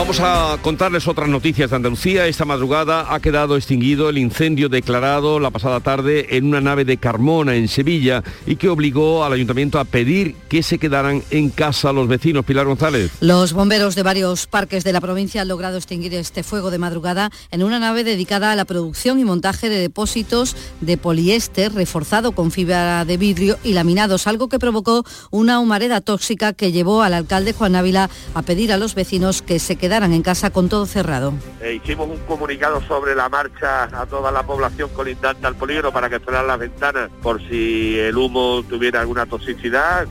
Vamos a contarles otras noticias de Andalucía. Esta madrugada ha quedado extinguido el incendio declarado la pasada tarde en una nave de Carmona, en Sevilla, y que obligó al ayuntamiento a pedir que se quedaran en casa los vecinos. Pilar González. Los bomberos de varios parques de la provincia han logrado extinguir este fuego de madrugada en una nave dedicada a la producción y montaje de depósitos de poliéster reforzado con fibra de vidrio y laminados, algo que provocó una humareda tóxica que llevó al alcalde Juan Ávila a pedir a los vecinos que se quedaran en casa con todo cerrado. Eh, hicimos un comunicado sobre la marcha a toda la población colindante al polígono para que cerraran las ventanas por si el humo tuviera alguna toxicidad.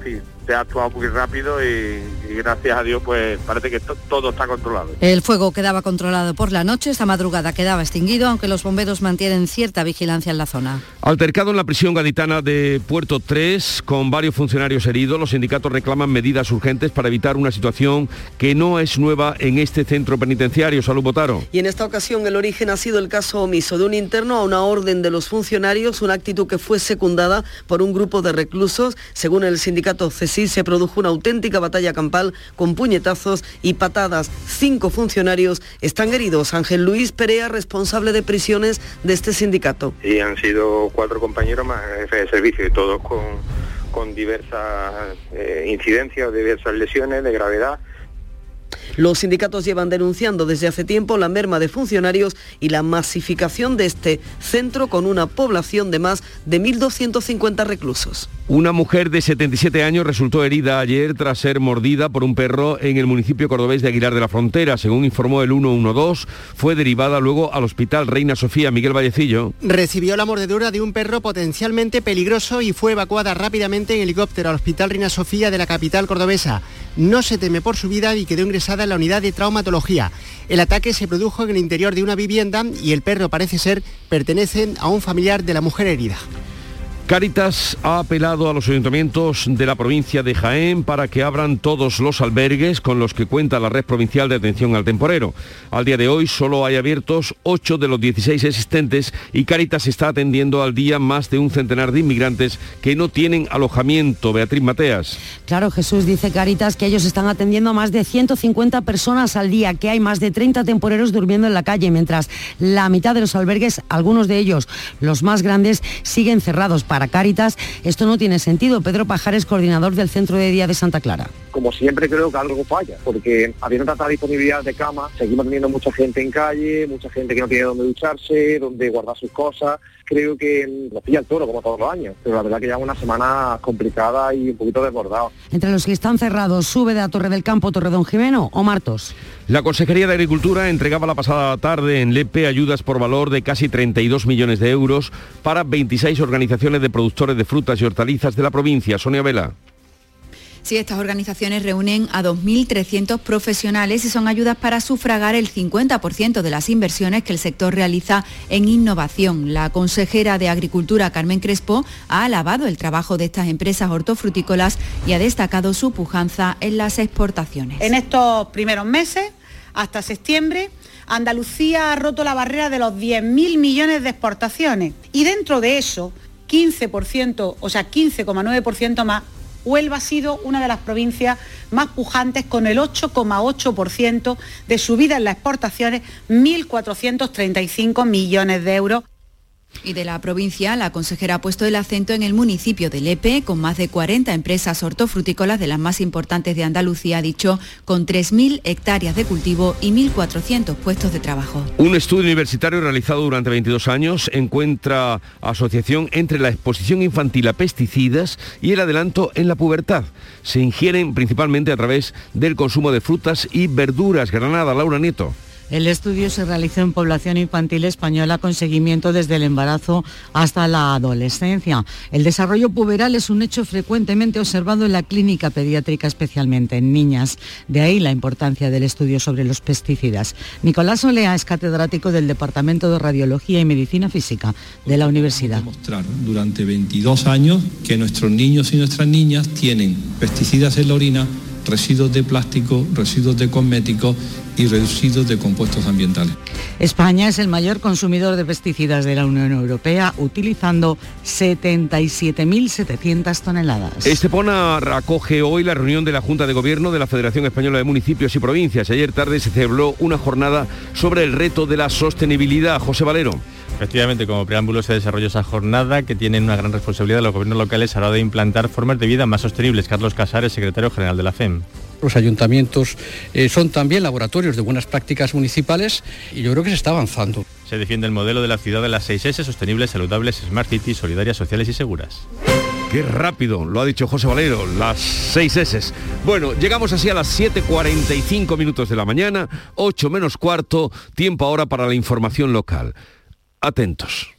Se ha actuado muy rápido y, gracias a Dios pues parece que todo está controlado. El fuego quedaba controlado por la noche, esta madrugada quedaba extinguido, aunque los bomberos mantienen cierta vigilancia en la zona. Altercado en la prisión gaditana de Puerto 3 con varios funcionarios heridos, los sindicatos reclaman medidas urgentes para evitar una situación que no es nueva en este centro penitenciario. Salud Botaro. Y en esta ocasión el origen ha sido el caso omiso de un interno a una orden de los funcionarios, una actitud que fue secundada por un grupo de reclusos, según el sindicato CESI se produjo una auténtica batalla campal con puñetazos y patadas. Cinco funcionarios están heridos. Ángel Luis Perea, responsable de prisiones de este sindicato. Y han sido cuatro compañeros más jefe de servicio y todos con, con diversas eh, incidencias, diversas lesiones de gravedad los sindicatos llevan denunciando desde hace tiempo la merma de funcionarios y la masificación de este centro con una población de más de 1.250 reclusos. Una mujer de 77 años resultó herida ayer tras ser mordida por un perro en el municipio cordobés de Aguilar de la Frontera. Según informó el 112, fue derivada luego al hospital Reina Sofía Miguel Vallecillo. Recibió la mordedura de un perro potencialmente peligroso y fue evacuada rápidamente en helicóptero al hospital Reina Sofía de la capital cordobesa. No se teme por su vida y quedó ingresada en la unidad de traumatología. El ataque se produjo en el interior de una vivienda y el perro parece ser pertenece a un familiar de la mujer herida. Cáritas ha apelado a los ayuntamientos de la provincia de Jaén para que abran todos los albergues con los que cuenta la red provincial de atención al temporero. Al día de hoy solo hay abiertos 8 de los 16 existentes y Cáritas está atendiendo al día más de un centenar de inmigrantes que no tienen alojamiento. Beatriz Mateas. Claro, Jesús dice Cáritas que ellos están atendiendo a más de 150 personas al día, que hay más de 30 temporeros durmiendo en la calle, mientras la mitad de los albergues, algunos de ellos, los más grandes, siguen cerrados para Cáritas. Esto no tiene sentido. Pedro Pajares, coordinador del Centro de Día de Santa Clara. Como siempre creo que algo falla, porque habiendo tanta disponibilidad de cama, seguimos teniendo mucha gente en calle, mucha gente que no tiene dónde ducharse, dónde guardar sus cosas. Creo que nos pilla el toro como todos los años, pero la verdad que ya una semana complicada y un poquito desbordada. Entre los que están cerrados, sube de la Torre del Campo, Torre Don Jimeno o Martos. La Consejería de Agricultura entregaba la pasada tarde en Lepe ayudas por valor de casi 32 millones de euros para 26 organizaciones de productores de frutas y hortalizas de la provincia. Sonia Vela. Sí, estas organizaciones reúnen a 2.300 profesionales y son ayudas para sufragar el 50% de las inversiones que el sector realiza en innovación. La consejera de Agricultura, Carmen Crespo, ha alabado el trabajo de estas empresas hortofrutícolas y ha destacado su pujanza en las exportaciones. En estos primeros meses hasta septiembre, Andalucía ha roto la barrera de los 10.000 millones de exportaciones y dentro de eso, 15%, o sea, 15,9% más, Huelva ha sido una de las provincias más pujantes con el 8,8% de subida en las exportaciones, 1.435 millones de euros. Y de la provincia, la consejera ha puesto el acento en el municipio de Lepe, con más de 40 empresas hortofrutícolas de las más importantes de Andalucía, ha dicho, con 3.000 hectáreas de cultivo y 1.400 puestos de trabajo. Un estudio universitario realizado durante 22 años encuentra asociación entre la exposición infantil a pesticidas y el adelanto en la pubertad. Se ingieren principalmente a través del consumo de frutas y verduras. Granada, Laura Nieto. El estudio se realizó en población infantil española con seguimiento desde el embarazo hasta la adolescencia. El desarrollo puberal es un hecho frecuentemente observado en la clínica pediátrica, especialmente en niñas. De ahí la importancia del estudio sobre los pesticidas. Nicolás Olea es catedrático del Departamento de Radiología y Medicina Física de la Universidad. Demostrar durante 22 años que nuestros niños y nuestras niñas tienen pesticidas en la orina, residuos de plástico, residuos de cosméticos y reducido de compuestos ambientales. España es el mayor consumidor de pesticidas de la Unión Europea, utilizando 77.700 toneladas. Estepona acoge hoy la reunión de la Junta de Gobierno de la Federación Española de Municipios y Provincias. Ayer tarde se celebró una jornada sobre el reto de la sostenibilidad. José Valero. Efectivamente, como preámbulo se desarrolló esa jornada que tiene una gran responsabilidad de los gobiernos locales a la hora de implantar formas de vida más sostenibles. Carlos Casares, secretario general de la FEM. Los ayuntamientos eh, son también laboratorios de buenas prácticas municipales y yo creo que se está avanzando. Se defiende el modelo de la ciudad de las 6 S, sostenibles, saludables, smart cities, solidarias, sociales y seguras. Qué rápido, lo ha dicho José Valero, las 6 S. Bueno, llegamos así a las 7.45 minutos de la mañana, 8 menos cuarto, tiempo ahora para la información local. Atentos.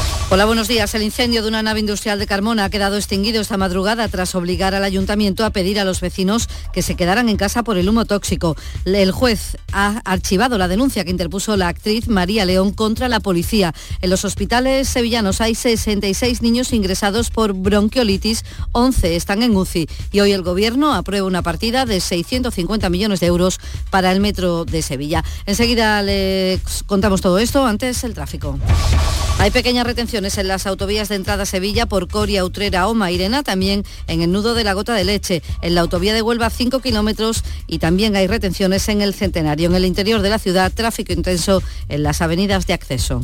Hola, buenos días. El incendio de una nave industrial de Carmona ha quedado extinguido esta madrugada tras obligar al ayuntamiento a pedir a los vecinos que se quedaran en casa por el humo tóxico. El juez ha archivado la denuncia que interpuso la actriz María León contra la policía. En los hospitales sevillanos hay 66 niños ingresados por bronquiolitis, 11 están en UCI y hoy el gobierno aprueba una partida de 650 millones de euros para el metro de Sevilla. Enseguida les contamos todo esto, antes el tráfico. Hay pequeñas retenciones en las autovías de entrada a Sevilla por Coria, Utrera o Mairena, también en el nudo de la Gota de Leche, en la autovía de Huelva 5 kilómetros y también hay retenciones en el Centenario. En el interior de la ciudad, tráfico intenso en las avenidas de acceso.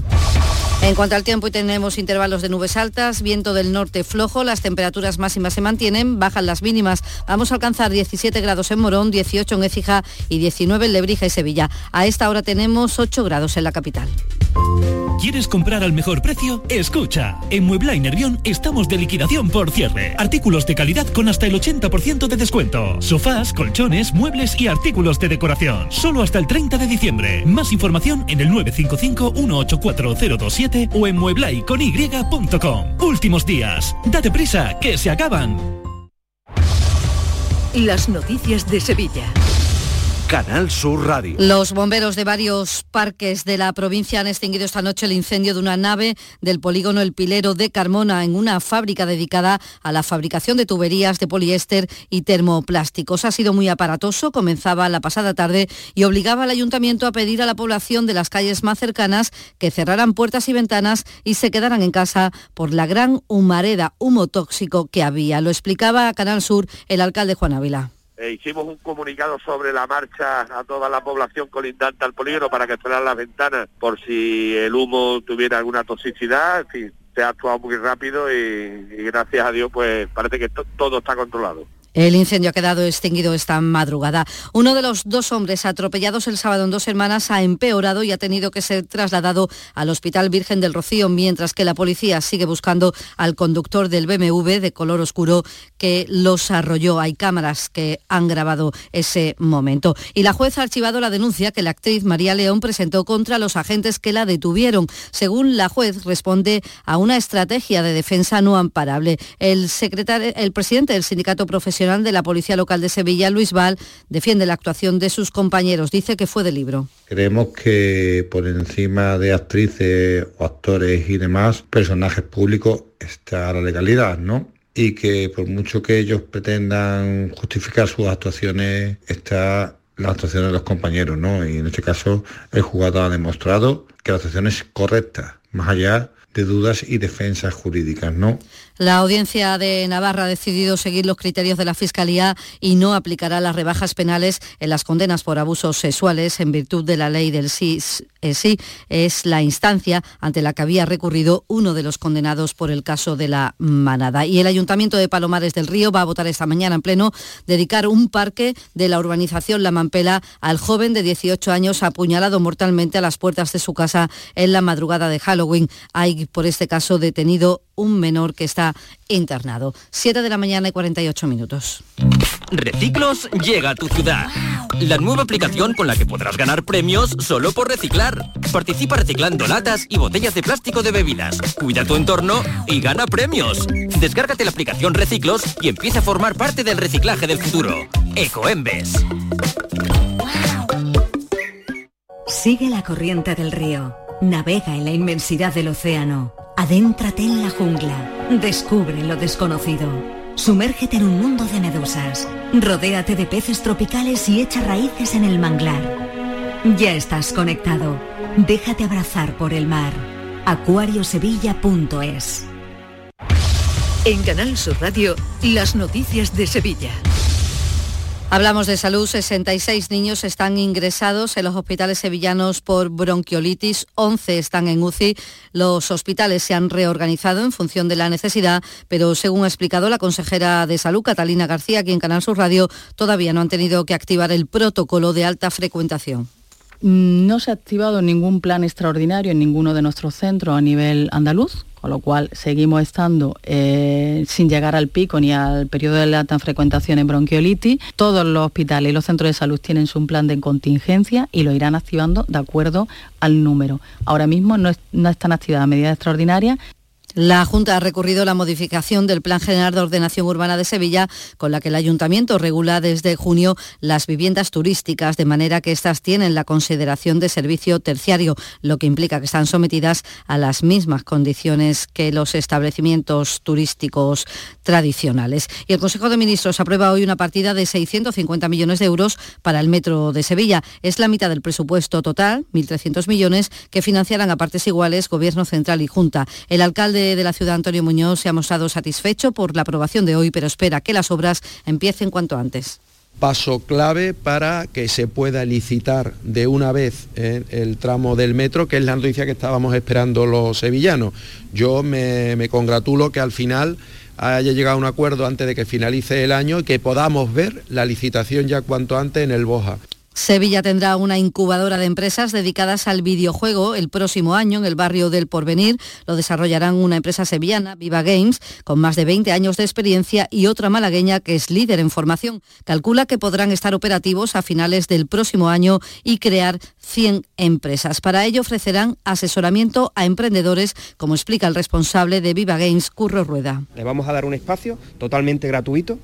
En cuanto al tiempo, tenemos intervalos de nubes altas, viento del norte flojo, las temperaturas máximas se mantienen, bajan las mínimas. Vamos a alcanzar 17 grados en Morón, 18 en Écija y 19 en Lebrija y Sevilla. A esta hora tenemos 8 grados en la capital. ¿Quieres comprar al mejor precio? Escucha, en Muebla y Nervión estamos de liquidación por cierre. Artículos de calidad con hasta el 80% de descuento. Sofás, colchones, muebles y artículos de decoración. Solo hasta el 30 de diciembre. Más información en el 955-184027 o en mueblaiCony.com. Últimos días. Date prisa, que se acaban. Las noticias de Sevilla. Canal Sur Radio. Los bomberos de varios parques de la provincia han extinguido esta noche el incendio de una nave del polígono El Pilero de Carmona en una fábrica dedicada a la fabricación de tuberías de poliéster y termoplásticos. Ha sido muy aparatoso, comenzaba la pasada tarde y obligaba al ayuntamiento a pedir a la población de las calles más cercanas que cerraran puertas y ventanas y se quedaran en casa por la gran humareda, humo tóxico que había. Lo explicaba a Canal Sur el alcalde Juan Ávila. Eh, hicimos un comunicado sobre la marcha a toda la población colindante al polígono para que cerraran las ventanas por si el humo tuviera alguna toxicidad. En fin, se ha actuado muy rápido y, gracias a Dios pues parece que to- todo está controlado. El incendio ha quedado extinguido esta madrugada. Uno de los dos hombres atropellados el sábado en dos hermanas ha empeorado y ha tenido que ser trasladado al Hospital Virgen del Rocío, mientras que la policía sigue buscando al conductor del BMW de color oscuro que los arrolló. Hay cámaras que han grabado ese momento. Y la jueza ha archivado la denuncia que la actriz María León presentó contra los agentes que la detuvieron. Según la juez, responde a una estrategia de defensa no amparable. El, secretario, el presidente del Sindicato Profesional de la Policía Local de Sevilla, Luis Val, defiende la actuación de sus compañeros. Dice que fue de libro. Creemos que por encima de actrices o actores y demás, personajes públicos, está la legalidad, ¿no? Y que por mucho que ellos pretendan justificar sus actuaciones, está la actuación de los compañeros, ¿no? Y en este caso el jugador ha demostrado que la actuación es correcta, más allá de dudas y defensas jurídicas, ¿no? La audiencia de Navarra ha decidido seguir los criterios de la Fiscalía y no aplicará las rebajas penales en las condenas por abusos sexuales en virtud de la ley del. Eh, sí es la instancia ante la que había recurrido uno de los condenados por el caso de la manada. Y el Ayuntamiento de Palomares del Río va a votar esta mañana en pleno dedicar un parque de la urbanización La Mampela al joven de 18 años apuñalado mortalmente a las puertas de su casa en la madrugada de Halloween. Hay por este caso detenido un menor que está internado. 7 de la mañana y 48 minutos. Reciclos llega a tu ciudad. La nueva aplicación con la que podrás ganar premios solo por reciclar. Participa reciclando latas y botellas de plástico de bebidas. Cuida tu entorno y gana premios. Descárgate la aplicación Reciclos y empieza a formar parte del reciclaje del futuro. Ecoembes. Sigue la corriente del río. Navega en la inmensidad del océano. Adéntrate en la jungla, descubre lo desconocido. Sumérgete en un mundo de medusas. Rodéate de peces tropicales y echa raíces en el manglar. Ya estás conectado. Déjate abrazar por el mar. acuariosevilla.es En Canal Sur Radio, las noticias de Sevilla. Hablamos de salud, 66 niños están ingresados en los hospitales sevillanos por bronquiolitis, 11 están en UCI. Los hospitales se han reorganizado en función de la necesidad, pero según ha explicado la consejera de salud, Catalina García, aquí en Canal Sur Radio, todavía no han tenido que activar el protocolo de alta frecuentación. No se ha activado ningún plan extraordinario en ninguno de nuestros centros a nivel andaluz, con lo cual seguimos estando eh, sin llegar al pico ni al periodo de alta frecuentación en bronquiolitis. Todos los hospitales y los centros de salud tienen su plan de contingencia y lo irán activando de acuerdo al número. Ahora mismo no, no están activadas medidas extraordinarias, la Junta ha recurrido a la modificación del Plan General de Ordenación Urbana de Sevilla, con la que el Ayuntamiento regula desde junio las viviendas turísticas, de manera que éstas tienen la consideración de servicio terciario, lo que implica que están sometidas a las mismas condiciones que los establecimientos turísticos tradicionales. Y el Consejo de Ministros aprueba hoy una partida de 650 millones de euros para el Metro de Sevilla. Es la mitad del presupuesto total, 1.300 millones, que financiarán a partes iguales Gobierno Central y Junta. El alcalde de la ciudad, Antonio Muñoz, se ha mostrado satisfecho por la aprobación de hoy, pero espera que las obras empiecen cuanto antes paso clave para que se pueda licitar de una vez eh, el tramo del metro, que es la noticia que estábamos esperando los sevillanos. Yo me, me, congratulo que al final haya llegado a un acuerdo antes de que finalice el año y que podamos ver la licitación ya cuanto antes en el Boja. Sevilla tendrá una incubadora de empresas dedicadas al videojuego el próximo año en el barrio del Porvenir. Lo desarrollarán una empresa sevillana, Viva Games, con más de 20 años de experiencia y otra malagueña que es líder en formación. Calcula que podrán estar operativos a finales del próximo año y crear 100 empresas. Para ello ofrecerán asesoramiento a emprendedores, como explica el responsable de Viva Games, Curro Rueda. Le vamos a dar un espacio totalmente gratuito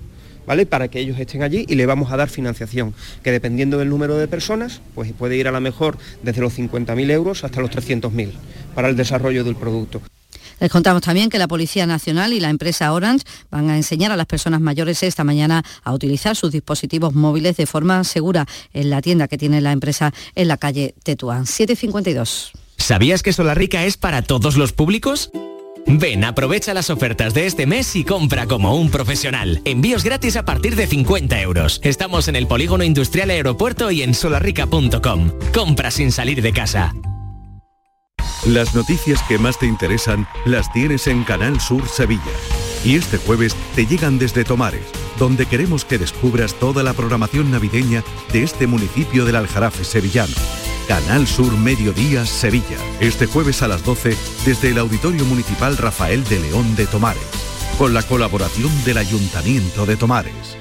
¿vale? Para que ellos estén allí y le vamos a dar financiación, que dependiendo del número de personas, pues puede ir a la mejor desde los 50.000 euros hasta los 300.000 para el desarrollo del producto. Les contamos también que la Policía Nacional y la empresa Orange van a enseñar a las personas mayores esta mañana a utilizar sus dispositivos móviles de forma segura en la tienda que tiene la empresa en la calle Tetuán. 752. ¿Sabías que Solarrica es para todos los públicos? Ven, aprovecha las ofertas de este mes y compra como un profesional. Envíos gratis a partir de 50 euros. Estamos en el Polígono Industrial Aeropuerto y en solarrica.com. Compra sin salir de casa. Las noticias que más te interesan las tienes en Canal Sur Sevilla. Y este jueves te llegan desde Tomares, donde queremos que descubras toda la programación navideña de este municipio del Aljarafe sevillano. Canal Sur Mediodía Sevilla. Este jueves a las 12 desde el Auditorio Municipal Rafael de León de Tomares. Con la colaboración del Ayuntamiento de Tomares.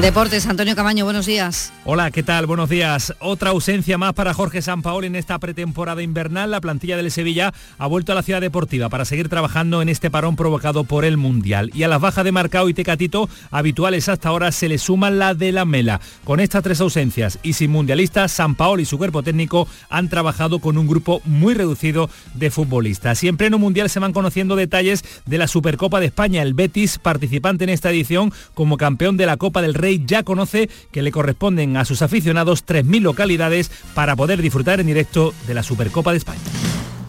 Deportes, Antonio Camaño, buenos días. Hola, ¿qué tal? Buenos días. Otra ausencia más para Jorge Sampaoli en esta pretemporada invernal. La plantilla del Sevilla ha vuelto a la ciudad deportiva para seguir trabajando en este parón provocado por el Mundial. Y a las bajas de Marcao y Tecatito, habituales hasta ahora, se le suma la de la Mela. Con estas tres ausencias y sin mundialistas, Sampaoli y su cuerpo técnico han trabajado con un grupo muy reducido de futbolistas. Y en pleno Mundial se van conociendo detalles de la Supercopa de España. El Betis, participante en esta edición como campeón de la Copa del Rey ya conoce que le corresponden a sus aficionados 3.000 localidades para poder disfrutar en directo de la Supercopa de España.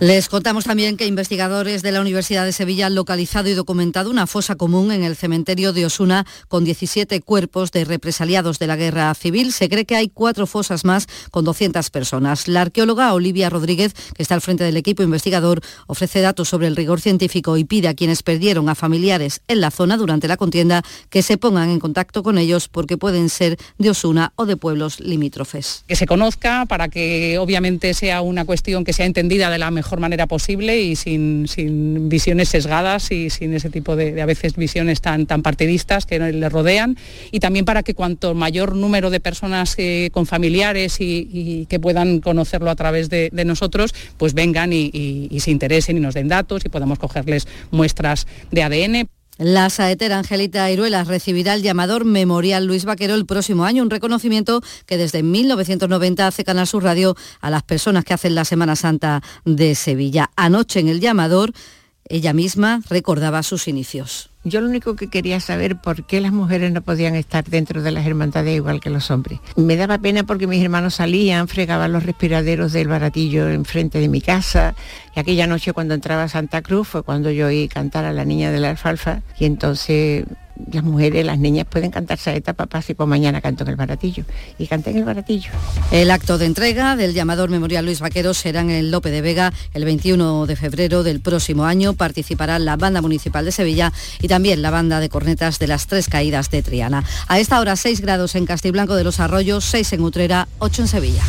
Les contamos también que investigadores de la Universidad de Sevilla han localizado y documentado una fosa común en el cementerio de Osuna con 17 cuerpos de represaliados de la guerra civil. Se cree que hay cuatro fosas más con 200 personas. La arqueóloga Olivia Rodríguez, que está al frente del equipo investigador, ofrece datos sobre el rigor científico y pide a quienes perdieron a familiares en la zona durante la contienda que se pongan en contacto con ellos porque pueden ser de Osuna o de pueblos limítrofes. Que se conozca para que obviamente sea una cuestión que sea entendida de la mejor manera posible y sin, visiones sesgadas y sin ese tipo de, a veces visiones tan, tan partidistas que le rodean y también para que cuanto mayor número de personas eh, con familiares y, que puedan conocerlo a través de, nosotros, pues vengan y se interesen y nos den datos y podamos cogerles muestras de ADN. La saetera Angelita Iruelas recibirá el llamador Memorial Luis Vaquero el próximo año, un reconocimiento que desde 1990 hace Canal Sur Radio a las personas que hacen la Semana Santa de Sevilla. Anoche en el llamador ella misma recordaba sus inicios. Yo lo único que quería saber por qué las mujeres no podían estar dentro de las hermandades igual que los hombres. Me daba pena porque mis hermanos salían, fregaban los respiraderos del baratillo enfrente de mi casa y aquella noche cuando entraba a Santa Cruz fue cuando yo oí cantar a la niña de la alfalfa y entonces las mujeres, las niñas pueden cantar saeta, papá, si por mañana canto en el baratillo. Y canté en el baratillo. El acto de entrega del llamador Memorial Luis Vaquero será en el Lope de Vega el 21 de febrero del próximo año. Participará la Banda Municipal de Sevilla y también la Banda de Cornetas de las Tres Caídas de Triana. A esta hora 6 grados en Castiblanco de los Arroyos, 6 en Utrera, 8 en Sevilla.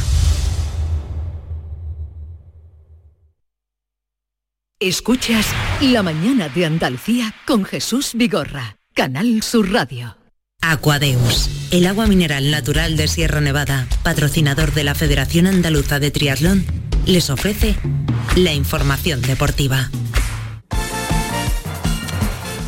Escuchas La mañana de Andalucía con Jesús Vigorra. Canal Sur Radio. Aquadeus, el agua mineral natural de Sierra Nevada, patrocinador de la Federación Andaluza de Triatlón, les ofrece la información deportiva.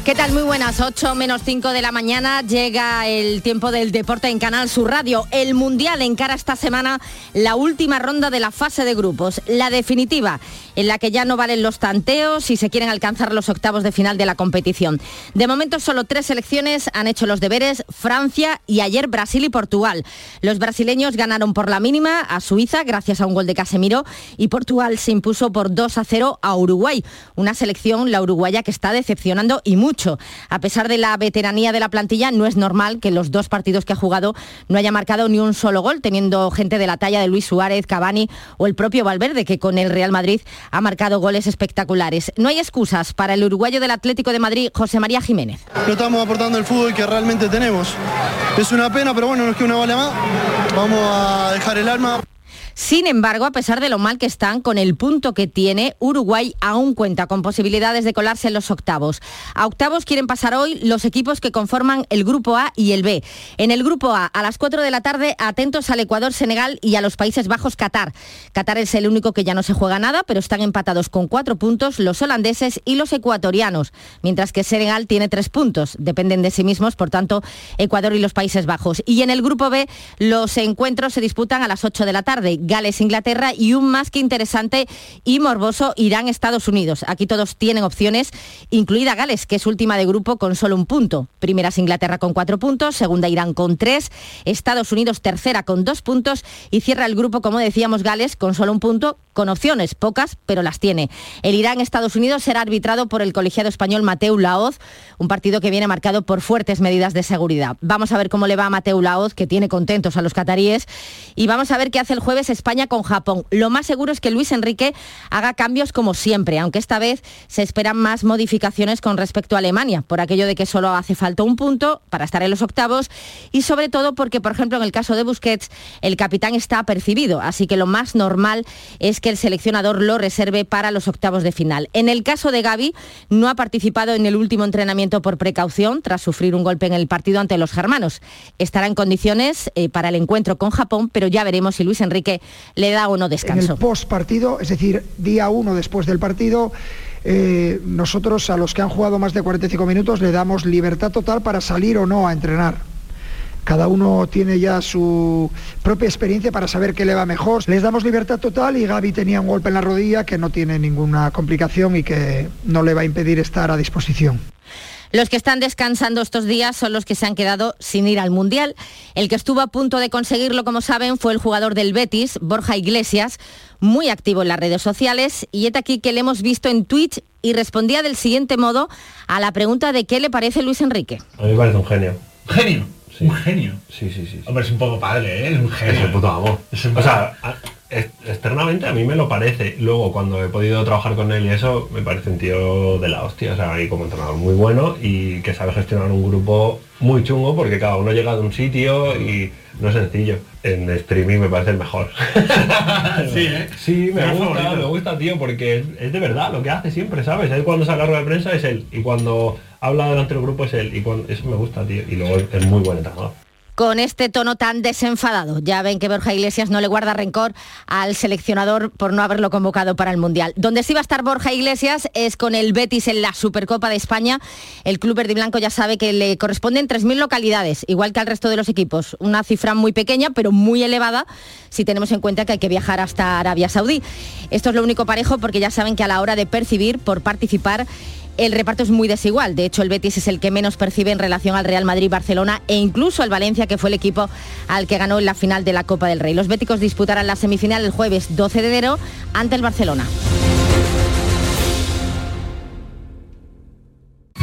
¿Qué tal? Muy buenas, 8 menos 5 de la mañana llega el tiempo del deporte en Canal Sur Radio. El Mundial encara esta semana la última ronda de la fase de grupos, la definitiva, en la que ya no valen los tanteos si se quieren alcanzar los octavos de final de la competición. De momento solo tres selecciones han hecho los deberes, Francia y ayer Brasil y Portugal. Los brasileños ganaron por la mínima a Suiza gracias a un gol de Casemiro y Portugal se impuso por 2 a 0 a Uruguay, una selección, la uruguaya, que está decepcionando y mucho a pesar de la veteranía de la plantilla, no es normal que los dos partidos que ha jugado no haya marcado ni un solo gol, teniendo gente de la talla de Luis Suárez, Cavani o el propio Valverde, que con el Real Madrid ha marcado goles espectaculares. No hay excusas para el uruguayo del Atlético de Madrid, José María Jiménez. No estamos aportando el fútbol que realmente tenemos. Es una pena, pero bueno, no es que una vale más. Vamos a dejar el alma. Sin embargo, a pesar de lo mal que están, con el punto que tiene, Uruguay aún cuenta con posibilidades de colarse en los octavos. A octavos quieren pasar hoy los equipos que conforman el Grupo A y el B. En el Grupo A, a las 4 de la tarde, atentos al Ecuador, Senegal y a los Países Bajos, Qatar. Qatar es el único que ya no se juega nada, pero están empatados con cuatro puntos los holandeses y los ecuatorianos, mientras que Senegal tiene tres puntos. Dependen de sí mismos, por tanto, Ecuador y los Países Bajos. Y en el Grupo B, los encuentros se disputan a las 8 de la tarde. Gales, Inglaterra y un más que interesante y morboso Irán-Estados Unidos. Aquí todos tienen opciones, incluida Gales, que es última de grupo con solo un punto. Primera es Inglaterra con cuatro puntos, segunda Irán con tres, Estados Unidos tercera con dos puntos y cierra el grupo, como decíamos, Gales con solo un punto, con opciones, pocas, pero las tiene. El Irán-Estados Unidos será arbitrado por el colegiado español Mateu Laoz, un partido que viene marcado por fuertes medidas de seguridad. Vamos a ver cómo le va a Mateu Laoz, que tiene contentos a los cataríes, y vamos a ver qué hace el jueves España con Japón. Lo más seguro es que Luis Enrique haga cambios como siempre, aunque esta vez se esperan más modificaciones con respecto a Alemania, por aquello de que solo hace falta un punto para estar en los octavos y sobre todo porque, por ejemplo, en el caso de Busquets, el capitán está apercibido, así que lo más normal es que el seleccionador lo reserve para los octavos de final. En el caso de Gaby, no ha participado en el último entrenamiento por precaución tras sufrir un golpe en el partido ante los germanos. Estará en condiciones eh, para el encuentro con Japón, pero ya veremos si Luis Enrique le da o no descanso. En el post partido, es decir, día uno después del partido, eh, nosotros a los que han jugado más de 45 minutos le damos libertad total para salir o no a entrenar. Cada uno tiene ya su propia experiencia para saber qué le va mejor. Les damos libertad total y Gaby tenía un golpe en la rodilla que no tiene ninguna complicación y que no le va a impedir estar a disposición. Los que están descansando estos días son los que se han quedado sin ir al Mundial. El que estuvo a punto de conseguirlo, como saben, fue el jugador del Betis, Borja Iglesias, muy activo en las redes sociales. Y es aquí que le hemos visto en Twitch y respondía del siguiente modo a la pregunta de qué le parece Luis Enrique. A mí me parece un genio. ¿Genio? Un genio. Sí, sí, sí. Hombre, es un poco padre, ¿eh? Es un genio. Es puto amo. Es un o sea, externamente a mí me lo parece. Luego, cuando he podido trabajar con él y eso, me parece un tío de la hostia. O sea, y como entrenador muy bueno y que sabe gestionar un grupo muy chungo porque cada uno llega de un sitio y no es sencillo. En streaming me parece el mejor. sí, ¿eh? Sí, me Es gusta, me gusta, tío, porque es, es de verdad lo que hace siempre, ¿sabes? Él cuando la rueda de prensa es él. Y cuando habla delante del grupo es él. Y cuando, eso me gusta, tío. Y luego es, es muy buen entrenador. Con este tono tan desenfadado. Ya ven que Borja Iglesias no le guarda rencor al seleccionador por no haberlo convocado para el Mundial. Donde sí va a estar Borja Iglesias es con el Betis en la Supercopa de España. El club verde y blanco ya sabe que le corresponden 3.000 localidades, igual que al resto de los equipos. Una cifra muy pequeña, pero muy elevada si tenemos en cuenta que hay que viajar hasta Arabia Saudí. Esto es lo único parejo porque ya saben que a la hora de percibir por participar el reparto es muy desigual. De hecho, el Betis es el que menos percibe en relación al Real Madrid, Barcelona e incluso al Valencia, que fue el equipo al que ganó en la final de la Copa del Rey. Los béticos disputarán la semifinal el jueves 12 de enero ante el Barcelona.